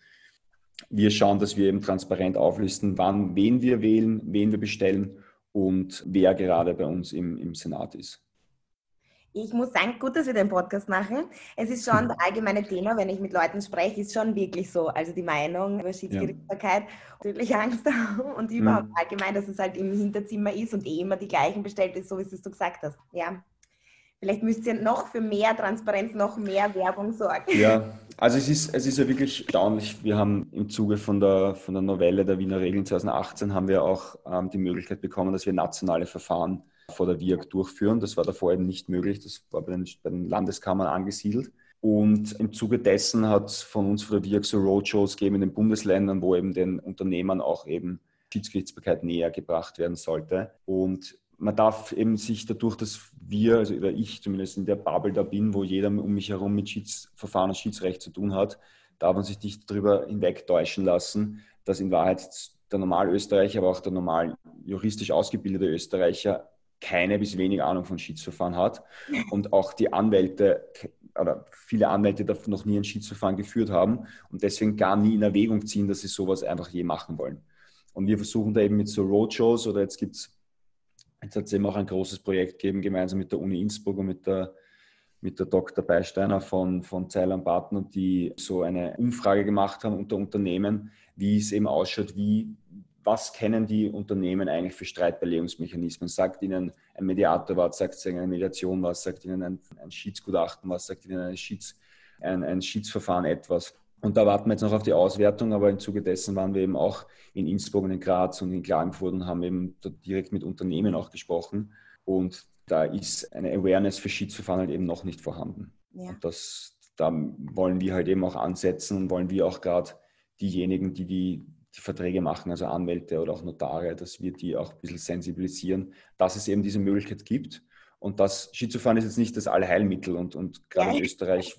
wir schauen, dass wir eben transparent auflisten, wann, wen wir wählen, wen wir bestellen und wer gerade bei uns im, im Senat ist. Ich muss sagen, gut, dass wir den Podcast machen. Es ist schon das allgemeine Thema, wenn ich mit Leuten spreche, ist schon wirklich so. Also die Meinung über Schiedsgerichtsbarkeit, ja. natürlich Angst und überhaupt mhm. allgemein, dass es halt im Hinterzimmer ist und eh immer die gleichen bestellt ist, so wie es du gesagt hast. Ja. Vielleicht müsst ihr noch für mehr Transparenz, noch mehr Werbung sorgen. Ja, also es ist, es ist ja wirklich erstaunlich. Wir haben im Zuge von der, von der Novelle der Wiener Regeln 2018 haben wir auch ähm, die Möglichkeit bekommen, dass wir nationale Verfahren vor der WIAG durchführen. Das war davor eben nicht möglich. Das war bei den, bei den Landeskammern angesiedelt. Und im Zuge dessen hat es von uns vor der WIAG so Roadshows gegeben in den Bundesländern, wo eben den Unternehmern auch eben Schiedsgerichtsbarkeit näher gebracht werden sollte. Und man darf eben sich dadurch, dass wir, also ich zumindest in der Bubble da bin, wo jeder um mich herum mit Schiedsverfahren und Schiedsrecht zu tun hat, darf man sich nicht darüber hinwegtäuschen lassen, dass in Wahrheit der Normalösterreicher, aber auch der normal juristisch ausgebildete Österreicher keine bis wenig Ahnung von Schiedsverfahren hat und auch die Anwälte oder viele Anwälte noch nie ein Schiedsverfahren geführt haben und deswegen gar nie in Erwägung ziehen, dass sie sowas einfach je machen wollen. Und wir versuchen da eben mit so Roadshows oder jetzt gibt es, jetzt hat es eben auch ein großes Projekt gegeben, gemeinsam mit der Uni Innsbruck und mit der, mit der Dr. Beisteiner von, von Zeilan Partner, die so eine Umfrage gemacht haben unter Unternehmen, wie es eben ausschaut, wie was kennen die Unternehmen eigentlich für Streitbeilegungsmechanismen? Sagt ihnen ein Mediator was, sagt ihnen eine Mediation was, sagt ihnen ein, ein Schiedsgutachten was, sagt ihnen ein, Schieds, ein, ein Schiedsverfahren etwas? Und da warten wir jetzt noch auf die Auswertung, aber im Zuge dessen waren wir eben auch in Innsbruck und in Graz und in Klagenfurt und haben eben direkt mit Unternehmen auch gesprochen. Und da ist eine Awareness für Schiedsverfahren halt eben noch nicht vorhanden. Ja. Und das, da wollen wir halt eben auch ansetzen und wollen wir auch gerade diejenigen, die die die Verträge machen, also Anwälte oder auch Notare, dass wir die auch ein bisschen sensibilisieren, dass es eben diese Möglichkeit gibt. Und das Skizufahren ist jetzt nicht das Allheilmittel. Und, und gerade ja. in Österreich,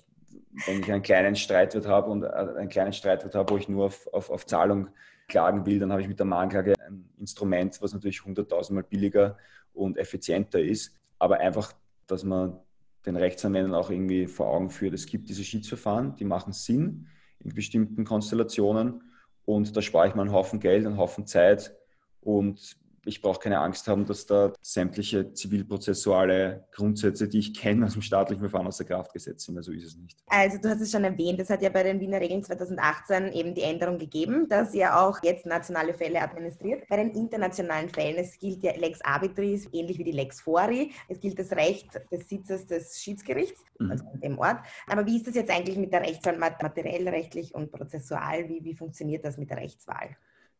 wenn ich einen kleinen Streitwert habe und äh, einen kleinen Streitwert habe, wo ich nur auf, auf, auf Zahlung klagen will, dann habe ich mit der Mahnklage ein Instrument, was natürlich hunderttausendmal billiger und effizienter ist. Aber einfach, dass man den Rechtsanwendern auch irgendwie vor Augen führt, es gibt diese Schiedsverfahren, die machen Sinn in bestimmten Konstellationen und da spare ich mir einen Haufen Geld, einen Haufen Zeit. Und ich brauche keine Angst haben, dass da sämtliche zivilprozessuale Grundsätze, die ich kenne aus dem staatlichen Verfahren, außer Kraft gesetzt sind. Also ist es nicht. Also du hast es schon erwähnt, es hat ja bei den Wiener Regeln 2018 eben die Änderung gegeben, dass ihr auch jetzt nationale Fälle administriert. Bei den internationalen Fällen, es gilt ja Lex Arbitris, ähnlich wie die Lex Fori. Es gilt das Recht des Sitzes des Schiedsgerichts, mhm. also an dem Ort. Aber wie ist das jetzt eigentlich mit der Rechtswahl, materiell, rechtlich und prozessual? Wie, wie funktioniert das mit der Rechtswahl?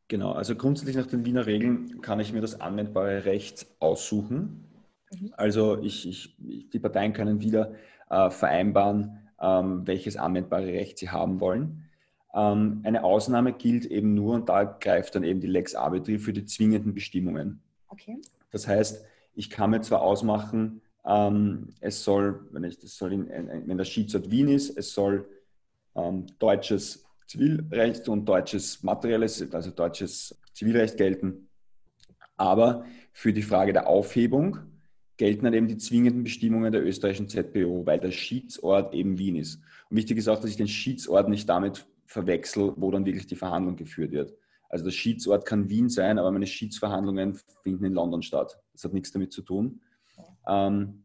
Genau, also grundsätzlich nach den Wiener Regeln kann ich mir das anwendbare Recht aussuchen. Mhm. Also ich, ich, die Parteien können wieder äh, vereinbaren, ähm, welches anwendbare Recht sie haben wollen. Ähm, eine Ausnahme gilt eben nur, und da greift dann eben die Lex Arbitri für die zwingenden Bestimmungen. Okay. Das heißt, ich kann mir zwar ausmachen, ähm, es soll, wenn, ich, das soll in, wenn der Schiedsort Wien ist, es soll ähm, deutsches Zivilrecht und deutsches materielles, also deutsches Zivilrecht gelten. Aber für die Frage der Aufhebung gelten dann eben die zwingenden Bestimmungen der österreichischen ZBO, weil der Schiedsort eben Wien ist. Und wichtig ist auch, dass ich den Schiedsort nicht damit verwechsel, wo dann wirklich die Verhandlung geführt wird. Also der Schiedsort kann Wien sein, aber meine Schiedsverhandlungen finden in London statt. Das hat nichts damit zu tun. Ähm,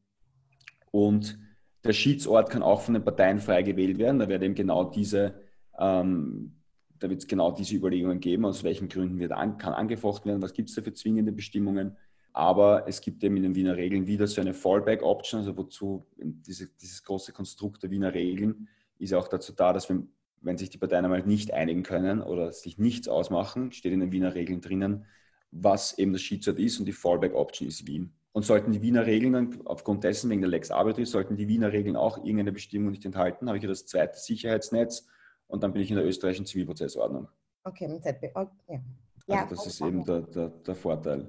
und der Schiedsort kann auch von den Parteien frei gewählt werden. Da werden eben genau diese ähm, da wird es genau diese Überlegungen geben, aus welchen Gründen wird an, kann angefochten werden, was gibt es da für zwingende Bestimmungen. Aber es gibt eben in den Wiener Regeln wieder so eine Fallback-Option, also wozu diese, dieses große Konstrukt der Wiener Regeln ist auch dazu da, dass wenn, wenn sich die Parteien einmal nicht einigen können oder sich nichts ausmachen, steht in den Wiener Regeln drinnen, was eben das Schiedsort ist und die Fallback-Option ist Wien. Und sollten die Wiener Regeln dann aufgrund dessen, wegen der Lex Arbitris, sollten die Wiener Regeln auch irgendeine Bestimmung nicht enthalten, habe ich ja das zweite Sicherheitsnetz, und dann bin ich in der österreichischen Zivilprozessordnung. Okay, mit ZB. Okay. Ja. Also das ist eben der, der, der, Vorteil.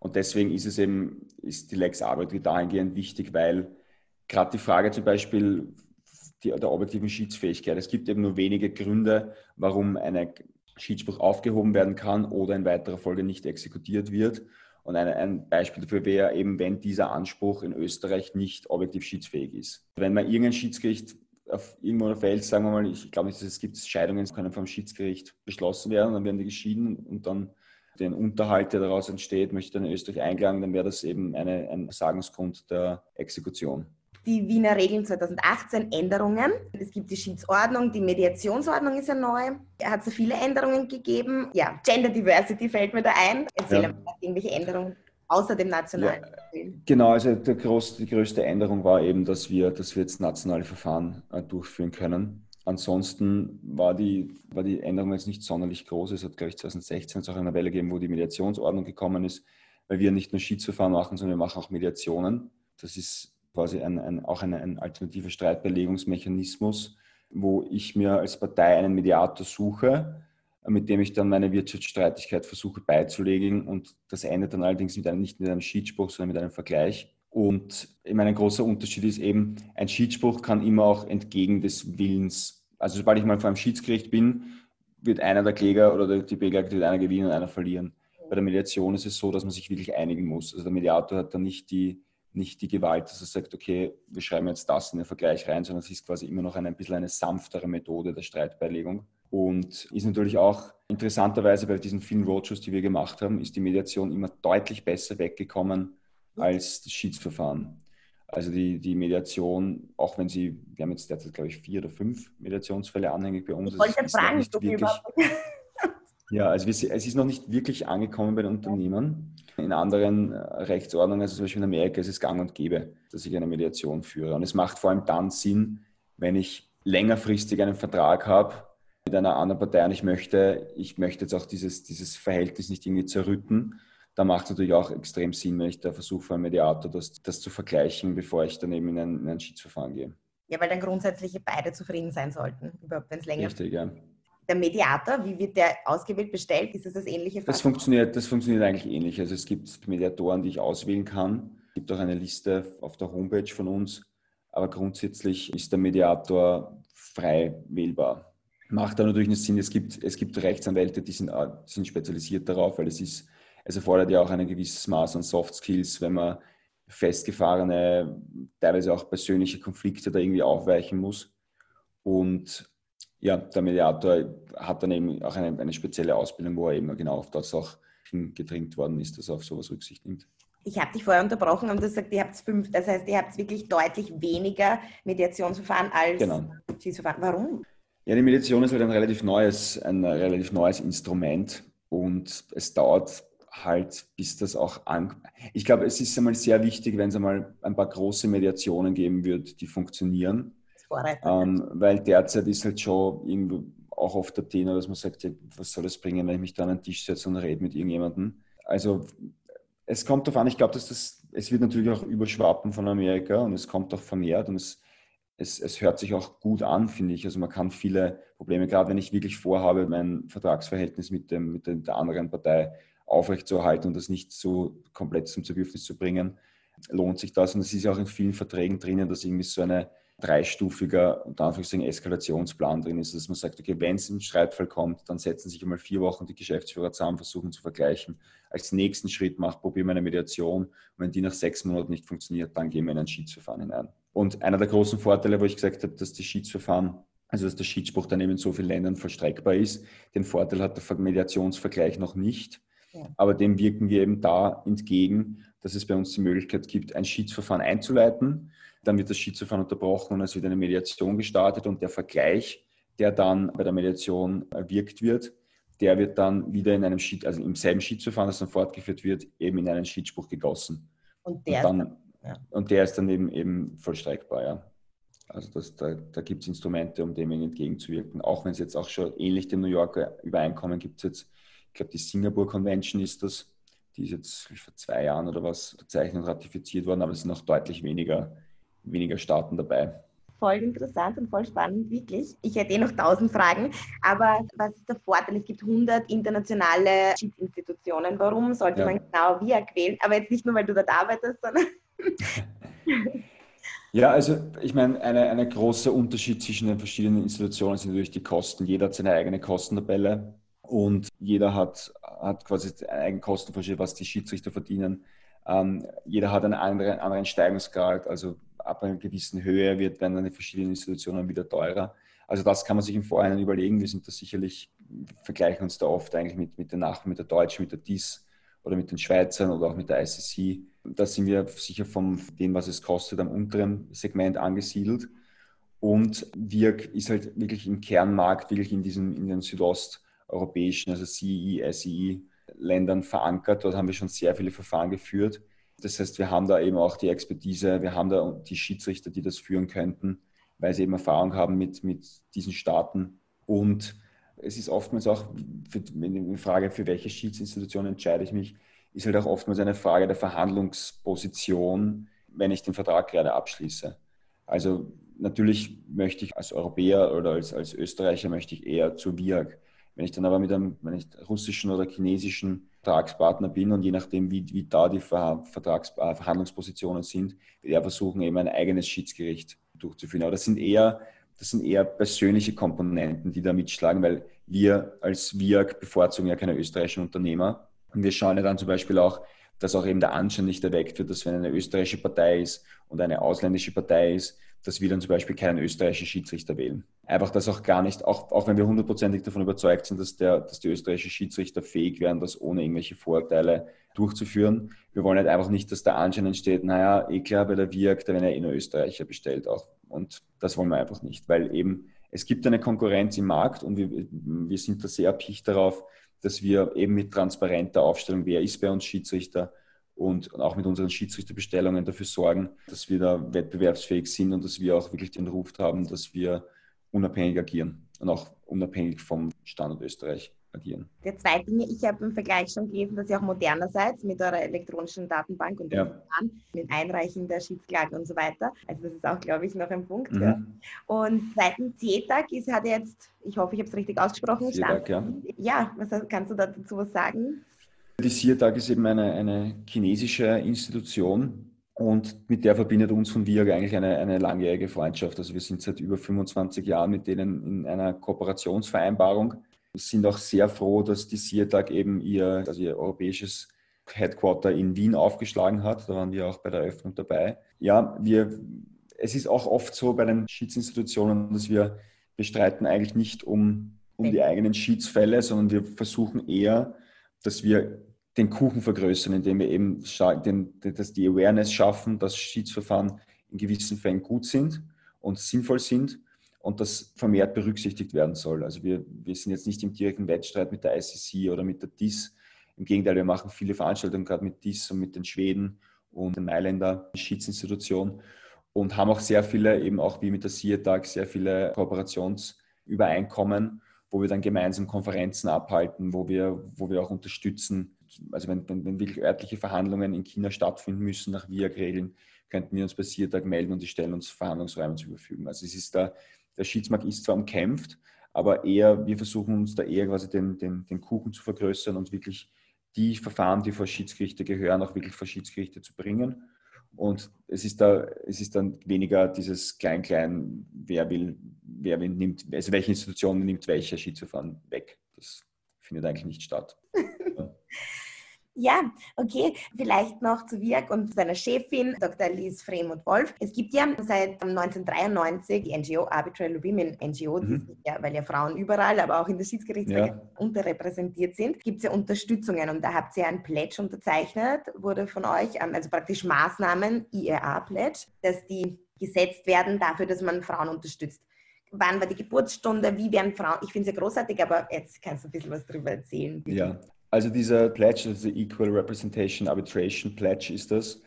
Und deswegen ist es eben, ist die Lex Arbeit dahingehend wichtig, weil gerade die Frage zum Beispiel die, der objektiven Schiedsfähigkeit, es gibt eben nur wenige Gründe, warum ein Schiedsspruch aufgehoben werden kann oder in weiterer Folge nicht exekutiert wird. Und ein, ein, Beispiel dafür wäre eben, wenn dieser Anspruch in Österreich nicht objektiv schiedsfähig ist. Wenn man irgendein Schiedsgericht auf irgendwo Feld, sagen wir mal, ich glaube nicht, dass es gibt Scheidungen, können vom Schiedsgericht beschlossen werden, dann werden die geschieden und dann den Unterhalt, der daraus entsteht, möchte dann in Österreich einklagen, dann wäre das eben eine, ein Sagungsgrund der Exekution. die Wiener Regeln 2018 Änderungen. Es gibt die Schiedsordnung, die Mediationsordnung ist ja neu. Es hat so viele Änderungen gegeben. Ja, Gender Diversity fällt mir da ein. Erzähl ja. mal irgendwelche Änderungen außer dem nationalen. Ja, genau, also groß, die größte Änderung war eben, dass wir, dass wir jetzt nationale Verfahren äh, durchführen können. Ansonsten war die, war die Änderung jetzt nicht sonderlich groß. Es hat, glaube ich, 2016 auch eine Welle gegeben, wo die Mediationsordnung gekommen ist, weil wir nicht nur Schiedsverfahren machen, sondern wir machen auch Mediationen. Das ist quasi ein, ein, auch eine, ein alternativer Streitbeilegungsmechanismus, wo ich mir als Partei einen Mediator suche, mit dem ich dann meine Wirtschaftsstreitigkeit versuche beizulegen. Und das endet dann allerdings mit einem, nicht mit einem Schiedsspruch, sondern mit einem Vergleich. Und ich meine, ein großer Unterschied ist eben, ein Schiedsspruch kann immer auch entgegen des Willens, also sobald ich mal vor einem Schiedsgericht bin, wird einer der Kläger oder die Beklagte wird einer gewinnen und einer verlieren. Bei der Mediation ist es so, dass man sich wirklich einigen muss. Also der Mediator hat dann nicht die, nicht die Gewalt, dass er sagt, okay, wir schreiben jetzt das in den Vergleich rein, sondern es ist quasi immer noch eine, ein bisschen eine sanftere Methode der Streitbeilegung. Und ist natürlich auch interessanterweise bei diesen vielen Roadshows, die wir gemacht haben, ist die Mediation immer deutlich besser weggekommen als das Schiedsverfahren. Also die, die Mediation, auch wenn sie, wir haben jetzt derzeit, glaube ich, vier oder fünf Mediationsfälle anhängig bei uns. Ich wollte fragen, nicht wirklich, Ja, also es ist noch nicht wirklich angekommen bei den Unternehmen. In anderen äh, Rechtsordnungen, also zum Beispiel in Amerika, ist es gang und gäbe, dass ich eine Mediation führe. Und es macht vor allem dann Sinn, wenn ich längerfristig einen Vertrag habe mit einer anderen Partei und ich möchte, ich möchte jetzt auch dieses, dieses Verhältnis nicht irgendwie zerrütten. Da macht es natürlich auch extrem Sinn, wenn ich da versuche, einen Mediator das, das zu vergleichen, bevor ich dann eben in ein, in ein Schiedsverfahren gehe. Ja, weil dann grundsätzlich beide zufrieden sein sollten, überhaupt wenn es länger Richtig, ja der Mediator, wie wird der ausgewählt, bestellt? Ist es das ähnliche? Das funktioniert, das funktioniert eigentlich ähnlich. Also es gibt Mediatoren, die ich auswählen kann. Es gibt auch eine Liste auf der Homepage von uns. Aber grundsätzlich ist der Mediator frei wählbar. Macht da natürlich einen Sinn. Es gibt, es gibt Rechtsanwälte, die sind, sind spezialisiert darauf, weil es ist, es erfordert ja auch ein gewisses Maß an Soft Skills, wenn man festgefahrene, teilweise auch persönliche Konflikte da irgendwie aufweichen muss. Und ja, der Mediator hat dann eben auch eine, eine spezielle Ausbildung, wo er eben genau auf das auch getrimmt worden ist, dass er auf sowas Rücksicht nimmt. Ich habe dich vorher unterbrochen und du gesagt, ihr habt fünf, das heißt, ihr habt wirklich deutlich weniger Mediationsverfahren als genau. Schiedsverfahren. Warum? Ja, die Mediation ist halt ein relativ neues, ein relativ neues Instrument und es dauert halt, bis das auch an. Ich glaube, es ist einmal sehr wichtig, wenn es einmal ein paar große Mediationen geben wird, die funktionieren ähm, weil derzeit ist halt schon irgendwo auch oft der Thema, dass man sagt, ja, was soll das bringen, wenn ich mich da an den Tisch setze und rede mit irgendjemandem. Also es kommt darauf an, ich glaube, dass das, es wird natürlich auch überschwappen von Amerika und es kommt auch vermehrt und es, es, es hört sich auch gut an, finde ich. Also man kann viele Probleme, gerade wenn ich wirklich vorhabe, mein Vertragsverhältnis mit, dem, mit der anderen Partei aufrechtzuerhalten und das nicht so komplett zum Zerwürfnis zu bringen, lohnt sich das. Und es ist ja auch in vielen Verträgen drinnen, dass irgendwie so eine dreistufiger, unter Anführungszeichen, Eskalationsplan drin ist, dass man sagt, okay, wenn es in einen Streitfall kommt, dann setzen sich einmal vier Wochen die Geschäftsführer zusammen, versuchen zu vergleichen. Als nächsten Schritt macht, probieren wir eine Mediation. Und wenn die nach sechs Monaten nicht funktioniert, dann gehen wir in ein Schiedsverfahren hinein. Und einer der großen Vorteile, wo ich gesagt habe, dass die Schiedsverfahren also dass der Schiedsspruch dann eben in so vielen Ländern vollstreckbar ist. Den Vorteil hat der Mediationsvergleich noch nicht. Ja. Aber dem wirken wir eben da entgegen, dass es bei uns die Möglichkeit gibt, ein Schiedsverfahren einzuleiten dann wird das Schiedsverfahren unterbrochen und es wird eine Mediation gestartet und der Vergleich, der dann bei der Mediation erwirkt wird, der wird dann wieder in einem Schied, also im selben Schiedsverfahren, das dann fortgeführt wird, eben in einen Schiedsspruch gegossen. Und der, und dann, ja. und der ist dann eben, eben vollstreckbar, ja. Also das, da, da gibt es Instrumente, um dem entgegenzuwirken. Auch wenn es jetzt auch schon ähnlich dem New Yorker Übereinkommen gibt es jetzt, ich glaube, die Singapore Convention ist das, die ist jetzt vor zwei Jahren oder was unterzeichnet und ratifiziert worden, aber es sind noch deutlich weniger weniger Staaten dabei. Voll interessant und voll spannend, wirklich. Ich hätte eh noch tausend Fragen, aber was ist der Vorteil? Es gibt 100 internationale Institutionen. Warum sollte ja. man genau VIAG wählen? Aber jetzt nicht nur, weil du dort arbeitest, sondern... Ja, also ich meine, ein eine großer Unterschied zwischen den verschiedenen Institutionen sind natürlich die Kosten. Jeder hat seine eigene Kostentabelle und jeder hat, hat quasi einen eigenen Kostenvorschlag, was die Schiedsrichter verdienen. Ähm, jeder hat einen anderen, anderen Steigungsgrad. Also ab einer gewissen Höhe wird, werden dann die verschiedenen Institutionen wieder teurer. Also das kann man sich im Vorhinein überlegen. Wir sind da sicherlich, vergleichen uns da oft eigentlich mit, mit den Nachbarn, mit der Deutschen, mit der DIS oder mit den Schweizern oder auch mit der ICC. Da sind wir sicher von dem, was es kostet, am unteren Segment angesiedelt. Und Wirk ist halt wirklich im Kernmarkt, wirklich in, diesem, in den südosteuropäischen, also CEI, SEI Ländern verankert. Dort haben wir schon sehr viele Verfahren geführt. Das heißt, wir haben da eben auch die Expertise, wir haben da die Schiedsrichter, die das führen könnten, weil sie eben Erfahrung haben mit, mit diesen Staaten. Und es ist oftmals auch, die Frage, für welche Schiedsinstitution entscheide ich mich, ist halt auch oftmals eine Frage der Verhandlungsposition, wenn ich den Vertrag gerade abschließe. Also natürlich möchte ich als Europäer oder als, als Österreicher möchte ich eher zu WIAG. Wenn ich dann aber mit einem wenn ich russischen oder chinesischen Vertragspartner bin und je nachdem, wie, wie da die Vertrags äh, Verhandlungspositionen sind, wird er versuchen, eben ein eigenes Schiedsgericht durchzuführen. Aber das sind eher, das sind eher persönliche Komponenten, die da mitschlagen, weil wir als WIAG bevorzugen ja keine österreichischen Unternehmer. Und wir schauen ja dann zum Beispiel auch, dass auch eben der Anschein nicht erweckt wird, dass wenn eine österreichische Partei ist und eine ausländische Partei ist, dass wir dann zum Beispiel keinen österreichischen Schiedsrichter wählen. Einfach, dass auch gar nicht, auch, auch wenn wir hundertprozentig davon überzeugt sind, dass, der, dass die österreichischen Schiedsrichter fähig wären, das ohne irgendwelche Vorurteile durchzuführen. Wir wollen halt einfach nicht, dass der Anschein entsteht, naja, eh klar, der WIAG, da werden ja eh nur Österreicher bestellt auch. Und das wollen wir einfach nicht, weil eben es gibt eine Konkurrenz im Markt und wir, wir sind da sehr erpicht darauf, dass wir eben mit transparenter Aufstellung, wer ist bei uns Schiedsrichter, und auch mit unseren Schiedsrichterbestellungen dafür sorgen, dass wir da wettbewerbsfähig sind und dass wir auch wirklich den Ruf haben, dass wir unabhängig agieren und auch unabhängig vom Standort Österreich agieren. Der zweite Dinge, ich habe im Vergleich schon gelesen, dass ihr auch moderner seid mit eurer elektronischen Datenbank und ja. mit Einreichen der Schiedsklage und so weiter. Also das ist auch, glaube ich, noch ein Punkt. Mhm. Ja. Und zweitens, CETAG ist, hat jetzt, ich hoffe, ich habe es richtig ausgesprochen, CETAG, ja. ja, was kannst du dazu was sagen? Die SIATAG ist eben eine, eine chinesische Institution und mit der verbindet uns von VIAG eigentlich eine, eine langjährige Freundschaft. Also wir sind seit über 25 Jahren mit denen in einer Kooperationsvereinbarung. Sind auch sehr froh, dass die SIATAG eben ihr, also ihr europäisches Headquarter in Wien aufgeschlagen hat. Da waren wir auch bei der Eröffnung dabei. Ja, wir, es ist auch oft so bei den Schiedsinstitutionen, dass wir, wir streiten eigentlich nicht um, um die eigenen Schiedsfälle, sondern wir versuchen eher, dass wir den Kuchen vergrößern, indem wir eben den, dass die Awareness schaffen, dass Schiedsverfahren in gewissen Fällen gut sind und sinnvoll sind und das vermehrt berücksichtigt werden soll. Also wir, wir sind jetzt nicht im direkten Wettstreit mit der ICC oder mit der DIS. Im Gegenteil, wir machen viele Veranstaltungen gerade mit DIS und mit den Schweden und den Mailänder Schiedsinstitution und haben auch sehr viele, eben auch wie mit der CIETAG, sehr viele Kooperationsübereinkommen wo wir dann gemeinsam Konferenzen abhalten, wo wir, wo wir auch unterstützen. Also wenn, wenn, wenn wirklich örtliche Verhandlungen in China stattfinden müssen nach VIAG-Regeln, könnten wir uns bei CIATAG melden und die stellen uns Verhandlungsräume zur Verfügung. Also es ist da, der Schiedsmarkt ist zwar umkämpft, aber eher, wir versuchen uns da eher quasi den, den, den Kuchen zu vergrößern und wirklich die Verfahren, die vor Schiedsgerichte gehören, auch wirklich vor Schiedsgerichte zu bringen. Und es ist, da, es ist dann weniger dieses Klein-Klein, wer will, wer nimmt, also welche Institution nimmt welche Skizufahren weg. Das findet eigentlich nicht statt. Ja, okay. Vielleicht noch zu Wirk und seiner Chefin, Dr. Lies Fremont-Wolf. Es gibt ja seit 1993 die NGO Arbitral Women NGO, mhm. ja, weil ja Frauen überall, aber auch in der Schiedsgerichtsbarkeit ja. unterrepräsentiert sind, gibt es ja Unterstützungen und da habt ihr ein Pledge unterzeichnet, wurde von euch, ähm, also praktisch Maßnahmen, IRA-Pledge, dass die gesetzt werden dafür, dass man Frauen unterstützt wann war die Geburtsstunde, wie werden Frauen, ich finde es ja großartig, aber jetzt kannst du ein bisschen was darüber erzählen. Bitte. Ja, also dieser Pledge, also Equal Representation Arbitration Pledge ist das,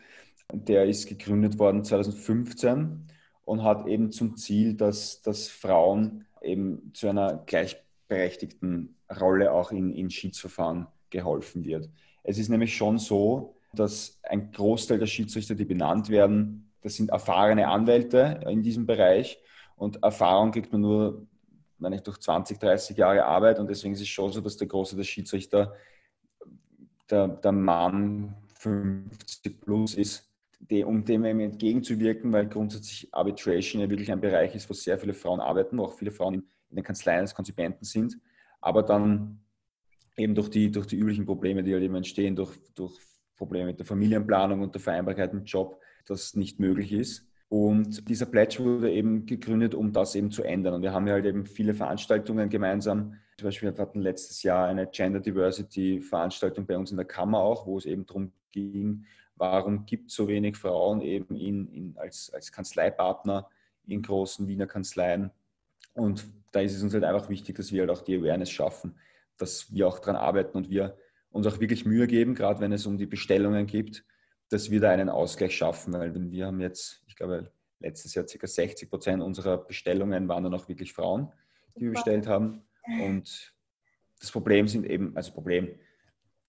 der ist gegründet worden 2015 und hat eben zum Ziel, dass, dass Frauen eben zu einer gleichberechtigten Rolle auch in, in Schiedsverfahren geholfen wird. Es ist nämlich schon so, dass ein Großteil der Schiedsrichter, die benannt werden, das sind erfahrene Anwälte in diesem Bereich. Und Erfahrung kriegt man nur meine ich, durch 20, 30 Jahre Arbeit. Und deswegen ist es schon so, dass der Große der Schiedsrichter der, der Mann 50 plus ist, die, um dem entgegenzuwirken, weil grundsätzlich Arbitration ja wirklich ein Bereich ist, wo sehr viele Frauen arbeiten, wo auch viele Frauen in, in den Kanzleien als Konzipenten sind, aber dann eben durch die, durch die üblichen Probleme, die halt eben entstehen, durch, durch Probleme mit der Familienplanung und der Vereinbarkeit im Job, das nicht möglich ist. Und dieser Pledge wurde eben gegründet, um das eben zu ändern. Und wir haben ja halt eben viele Veranstaltungen gemeinsam. Zum Beispiel wir hatten letztes Jahr eine Gender Diversity Veranstaltung bei uns in der Kammer auch, wo es eben darum ging, warum gibt es so wenig Frauen eben in, in, als, als Kanzleipartner in großen Wiener Kanzleien. Und da ist es uns halt einfach wichtig, dass wir halt auch die Awareness schaffen, dass wir auch daran arbeiten und wir uns auch wirklich Mühe geben, gerade wenn es um die Bestellungen geht, dass wir da einen Ausgleich schaffen, weil wir haben jetzt, ich glaube, letztes Jahr ca. 60 Prozent unserer Bestellungen waren dann auch wirklich Frauen, die wir bestellt haben. Und das Problem sind eben, also Problem,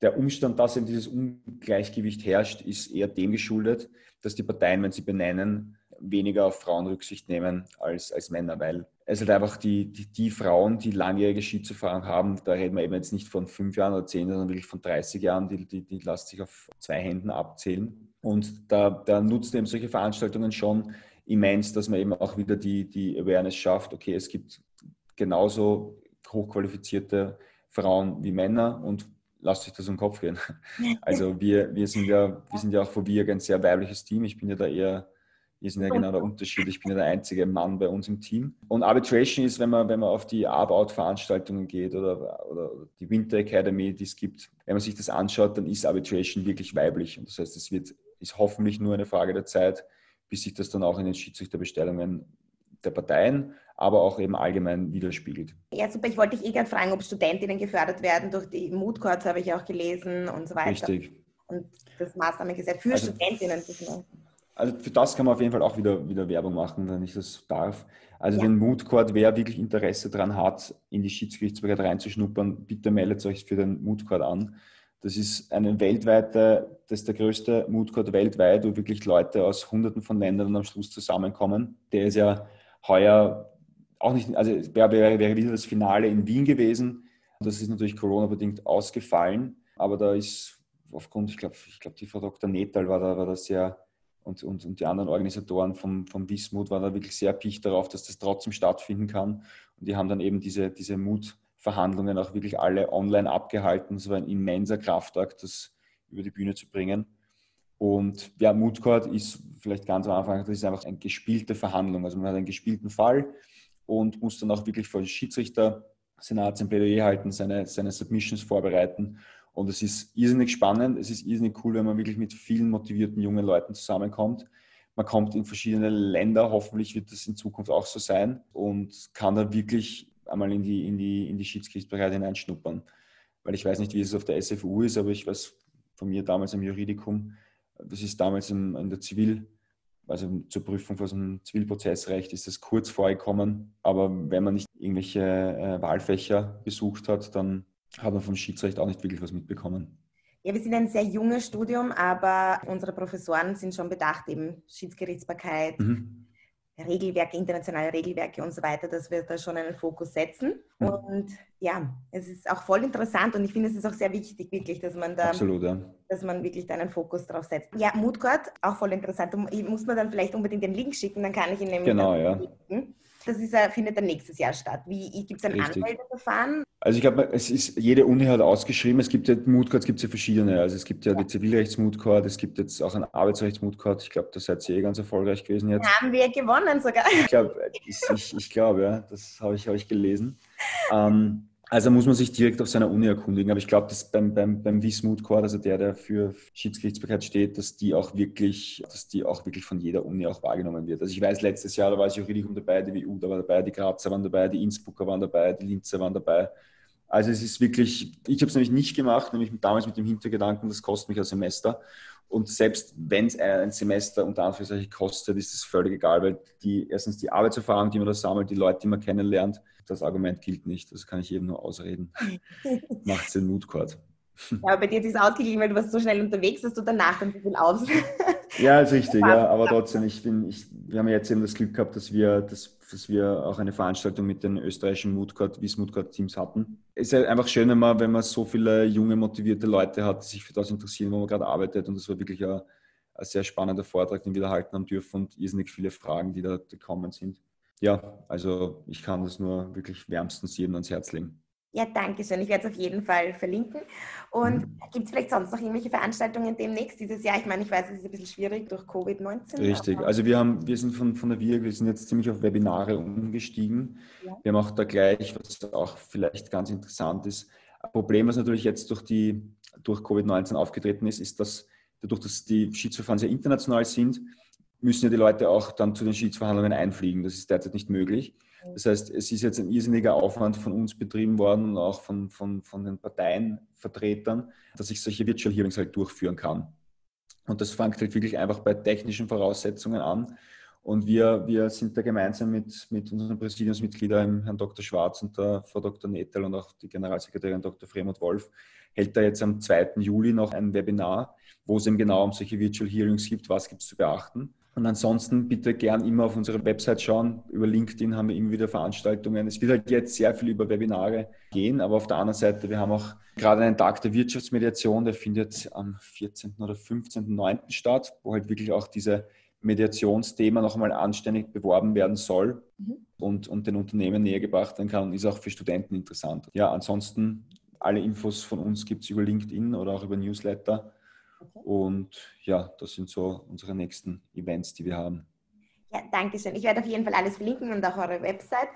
der Umstand, dass eben dieses Ungleichgewicht herrscht, ist eher dem geschuldet, dass die Parteien, wenn sie benennen, weniger auf Frauen Rücksicht nehmen als, als Männer, weil es halt einfach die, die, die Frauen, die langjährige Skizerfahrung haben, da reden wir eben jetzt nicht von fünf Jahren oder zehn, sondern wirklich von 30 Jahren, die, die, die lassen sich auf zwei Händen abzählen. Und da, da nutzt eben solche Veranstaltungen schon immens, dass man eben auch wieder die, die Awareness schafft, okay, es gibt genauso hochqualifizierte Frauen wie Männer und lasst euch das um den Kopf gehen. Also wir, wir, sind ja, wir sind ja auch vor VIAG ein sehr weibliches Team. Ich bin ja da eher, wir sind ja genau der Unterschied. Ich bin ja der einzige Mann bei uns im Team. Und Arbitration ist, wenn man, wenn man auf die Arbeout-Veranstaltungen geht oder, oder die Winter Academy, die es gibt, wenn man sich das anschaut, dann ist Arbitration wirklich weiblich. Und das heißt, es wird, ist hoffentlich nur eine Frage der Zeit, bis sich das dann auch in den Schiedsrichterbestellungen der Parteien, aber auch eben allgemein widerspiegelt. Ja, super. Ich wollte dich eh gerade fragen, ob Studentinnen gefördert werden durch die Mood Courts, habe ich auch gelesen und so weiter. Richtig. Und das Maßnahme gesagt für also, Studentinnen. Also für das kann man auf jeden Fall auch wieder, wieder Werbung machen, wenn ich das darf. Also ja. den Mood Court, wer wirklich Interesse daran hat, in die Schiedsgerichtsbarkeit reinzuschnuppern, bitte meldet euch für den Mood Court an. Das ist eine weltweite, das ist der größte Mood Court weltweit, wo wirklich Leute aus hunderten von Ländern am Schluss zusammenkommen. Der ist ja heuer auch nicht, also wäre, wäre wieder das Finale in Wien gewesen. Das ist natürlich Corona-bedingt ausgefallen, aber da ist aufgrund, ich glaube, ich glaube, die Frau Dr. Netal war da, war da sehr und, und, und die anderen Organisatoren vom, vom Wismut waren da wirklich sehr picht darauf, dass das trotzdem stattfinden kann. Und die haben dann eben diese, diese Mutverhandlungen auch wirklich alle online abgehalten. Es war ein immenser Kraftakt, das über die Bühne zu bringen. Und ja, Mood Court ist vielleicht ganz am Anfang, das ist einfach eine gespielte Verhandlung. Also man hat einen gespielten Fall und muss dann auch wirklich vor den Schiedsrichter, Senat sein Plädoyer halten, seine, seine Submissions vorbereiten. Und es ist irrsinnig spannend, es ist irrsinnig cool, wenn man wirklich mit vielen motivierten jungen Leuten zusammenkommt. Man kommt in verschiedene Länder, hoffentlich wird das in Zukunft auch so sein und kann da wirklich einmal in die, in die, in die Schiedsgerichtsbarkeit hineinschnuppern. Weil ich weiß nicht, wie es auf der SFU ist, aber ich weiß von mir damals im Juridikum, das ist damals in, in der Zivil, also zur Prüfung von so einem Zivilprozessrecht ist das kurz vorgekommen. Aber wenn man nicht irgendwelche äh, Wahlfächer besucht hat, dann hat man vom Schiedsrecht auch nicht wirklich was mitbekommen. Ja, wir sind ein sehr junges Studium, aber unsere Professoren sind schon bedacht, eben Schiedsgerichtsbarkeit, mhm. Regelwerke, internationale Regelwerke und so weiter, dass wir da schon einen Fokus setzen. Mhm. Und ja, es ist auch voll interessant und ich finde, es ist auch sehr wichtig, wirklich, dass man da, Absolut, ja. dass man wirklich da einen Fokus drauf setzt. Ja, Moodcourt, auch voll interessant. Muss man dann vielleicht unbedingt den Link schicken, dann kann ich ihn nämlich genau, ja. Schicken. Das ist, findet dann nächstes Jahr statt. Gibt es ein Richtig. Anmeldeverfahren? Also ich glaube, es ist, jede Uni hat ausgeschrieben, es gibt ja Mood es gibt ja verschiedene. Also es gibt ja, ja. die Zivilrechts-Mood es gibt jetzt auch einen Arbeitsrechts-Mood Ich glaube, da seid ihr eh ganz erfolgreich gewesen jetzt. Haben wir gewonnen sogar. Ich glaube, ich, ich, ich glaube, ja, das habe ich, hab ich gelesen. Ähm, also muss man sich direkt auf seiner Uni erkundigen. Aber ich glaube, dass beim, beim, beim Wismut Court, also der, der für Schiedsgerichtsbarkeit steht, dass die auch wirklich, dass die auch wirklich von jeder Uni auch wahrgenommen wird. Also ich weiß, letztes Jahr, da war das Juridikum dabei, die WU da war dabei, die Grazer waren dabei, die Innsbrucker waren dabei, die Linzer waren dabei. Also es ist wirklich, ich habe es nämlich nicht gemacht, nämlich damals mit dem Hintergedanken, das kostet mich ein Semester. Und selbst wenn es ein Semester unter Anführungszeichen kostet, ist es völlig egal, weil die, erstens die Arbeitserfahrung, die man da sammelt, die Leute, die man kennenlernt, das Argument gilt nicht. Das kann ich eben nur ausreden. Macht es den Moodcourt. Ja, aber bei dir ist es ausgeglichen, weil du warst so schnell unterwegs, dass du danach dann so viel aus. ja, ist richtig, ja, aber trotzdem, ich bin, ich, wir haben jetzt eben das Glück gehabt, dass wir, dass, dass wir auch eine Veranstaltung mit den österreichischen Moodcourt, Wies Moodcourt Teams hatten. Es ist ja einfach schön, wenn man, wenn man so viele junge, motivierte Leute hat, die sich für das interessieren, wo man gerade arbeitet und das war wirklich ein, ein sehr spannender Vortrag, den wir da halten haben dürfen und irrsinnig viele Fragen, die da gekommen sind ja, also ich kann das nur wirklich wärmstens jedem ans Herz legen. Ja, danke schön. Ich werde es auf jeden Fall verlinken. Und mhm. gibt es vielleicht sonst noch irgendwelche Veranstaltungen demnächst dieses Jahr? Ich meine, ich weiß, es ist ein bisschen schwierig durch Covid-19. Richtig. Also wir haben, wir sind von, von der WIRG, wir sind jetzt ziemlich auf Webinare umgestiegen. Ja. Wir haben auch da gleich, was auch vielleicht ganz interessant ist, ein Problem, was natürlich jetzt durch, die, durch Covid-19 aufgetreten ist, ist, dass dadurch, dass die Schiedsverfahren sehr international sind, müssen ja die Leute auch dann zu den Schiedsverhandlungen einfliegen. Das ist derzeit nicht möglich. Das heißt, es ist jetzt ein irrsinniger Aufwand von uns betrieben worden und auch von, von, von den Parteienvertretern, dass ich solche Virtual Hearings halt durchführen kann. Und das fängt halt wirklich einfach bei technischen Voraussetzungen an. Und wir, wir sind da gemeinsam mit, mit unseren Präsidiumsmitgliedern, Herrn Dr. Schwarz und der Frau Dr. Nettel und auch die Generalsekretärin Dr. Fremont Wolf, hält da jetzt am 2. Juli noch ein Webinar, wo es eben genau um solche Virtual Hearings gibt, was gibt es zu beachten. Und ansonsten bitte gern immer auf unsere Website schauen. Über LinkedIn haben wir immer wieder Veranstaltungen. Es wird halt jetzt sehr viel über Webinare gehen, aber auf der anderen Seite, wir haben auch gerade einen Tag der Wirtschaftsmediation, der findet am 14. oder 15.09. statt, wo halt wirklich auch diese Mediationsthema noch einmal anständig beworben werden soll mhm. und, und den Unternehmen näher gebracht werden kann und ist auch für Studenten interessant. Ja, ansonsten alle Infos von uns gibt es über LinkedIn oder auch über Newsletter. Und ja, das sind so unsere nächsten Events, die wir haben. Ja, danke schön. Ich werde auf jeden Fall alles verlinken und auch eure Website.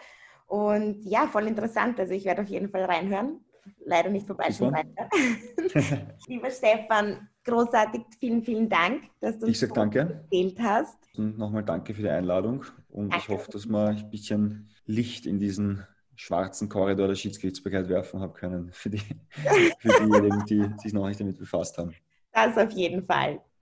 Und ja, voll interessant. Also ich werde auf jeden Fall reinhören. Leider nicht vorbeischauen. Lieber Stefan, großartig. Vielen, vielen Dank, dass du uns danke. erzählt hast. Und nochmal danke für die Einladung. Und danke. ich hoffe, dass wir ein bisschen Licht in diesen schwarzen Korridor der Schiedsgerichtsbarkeit werfen haben können für, die, für diejenigen, die sich noch nicht damit befasst haben. Das auf jeden Fall.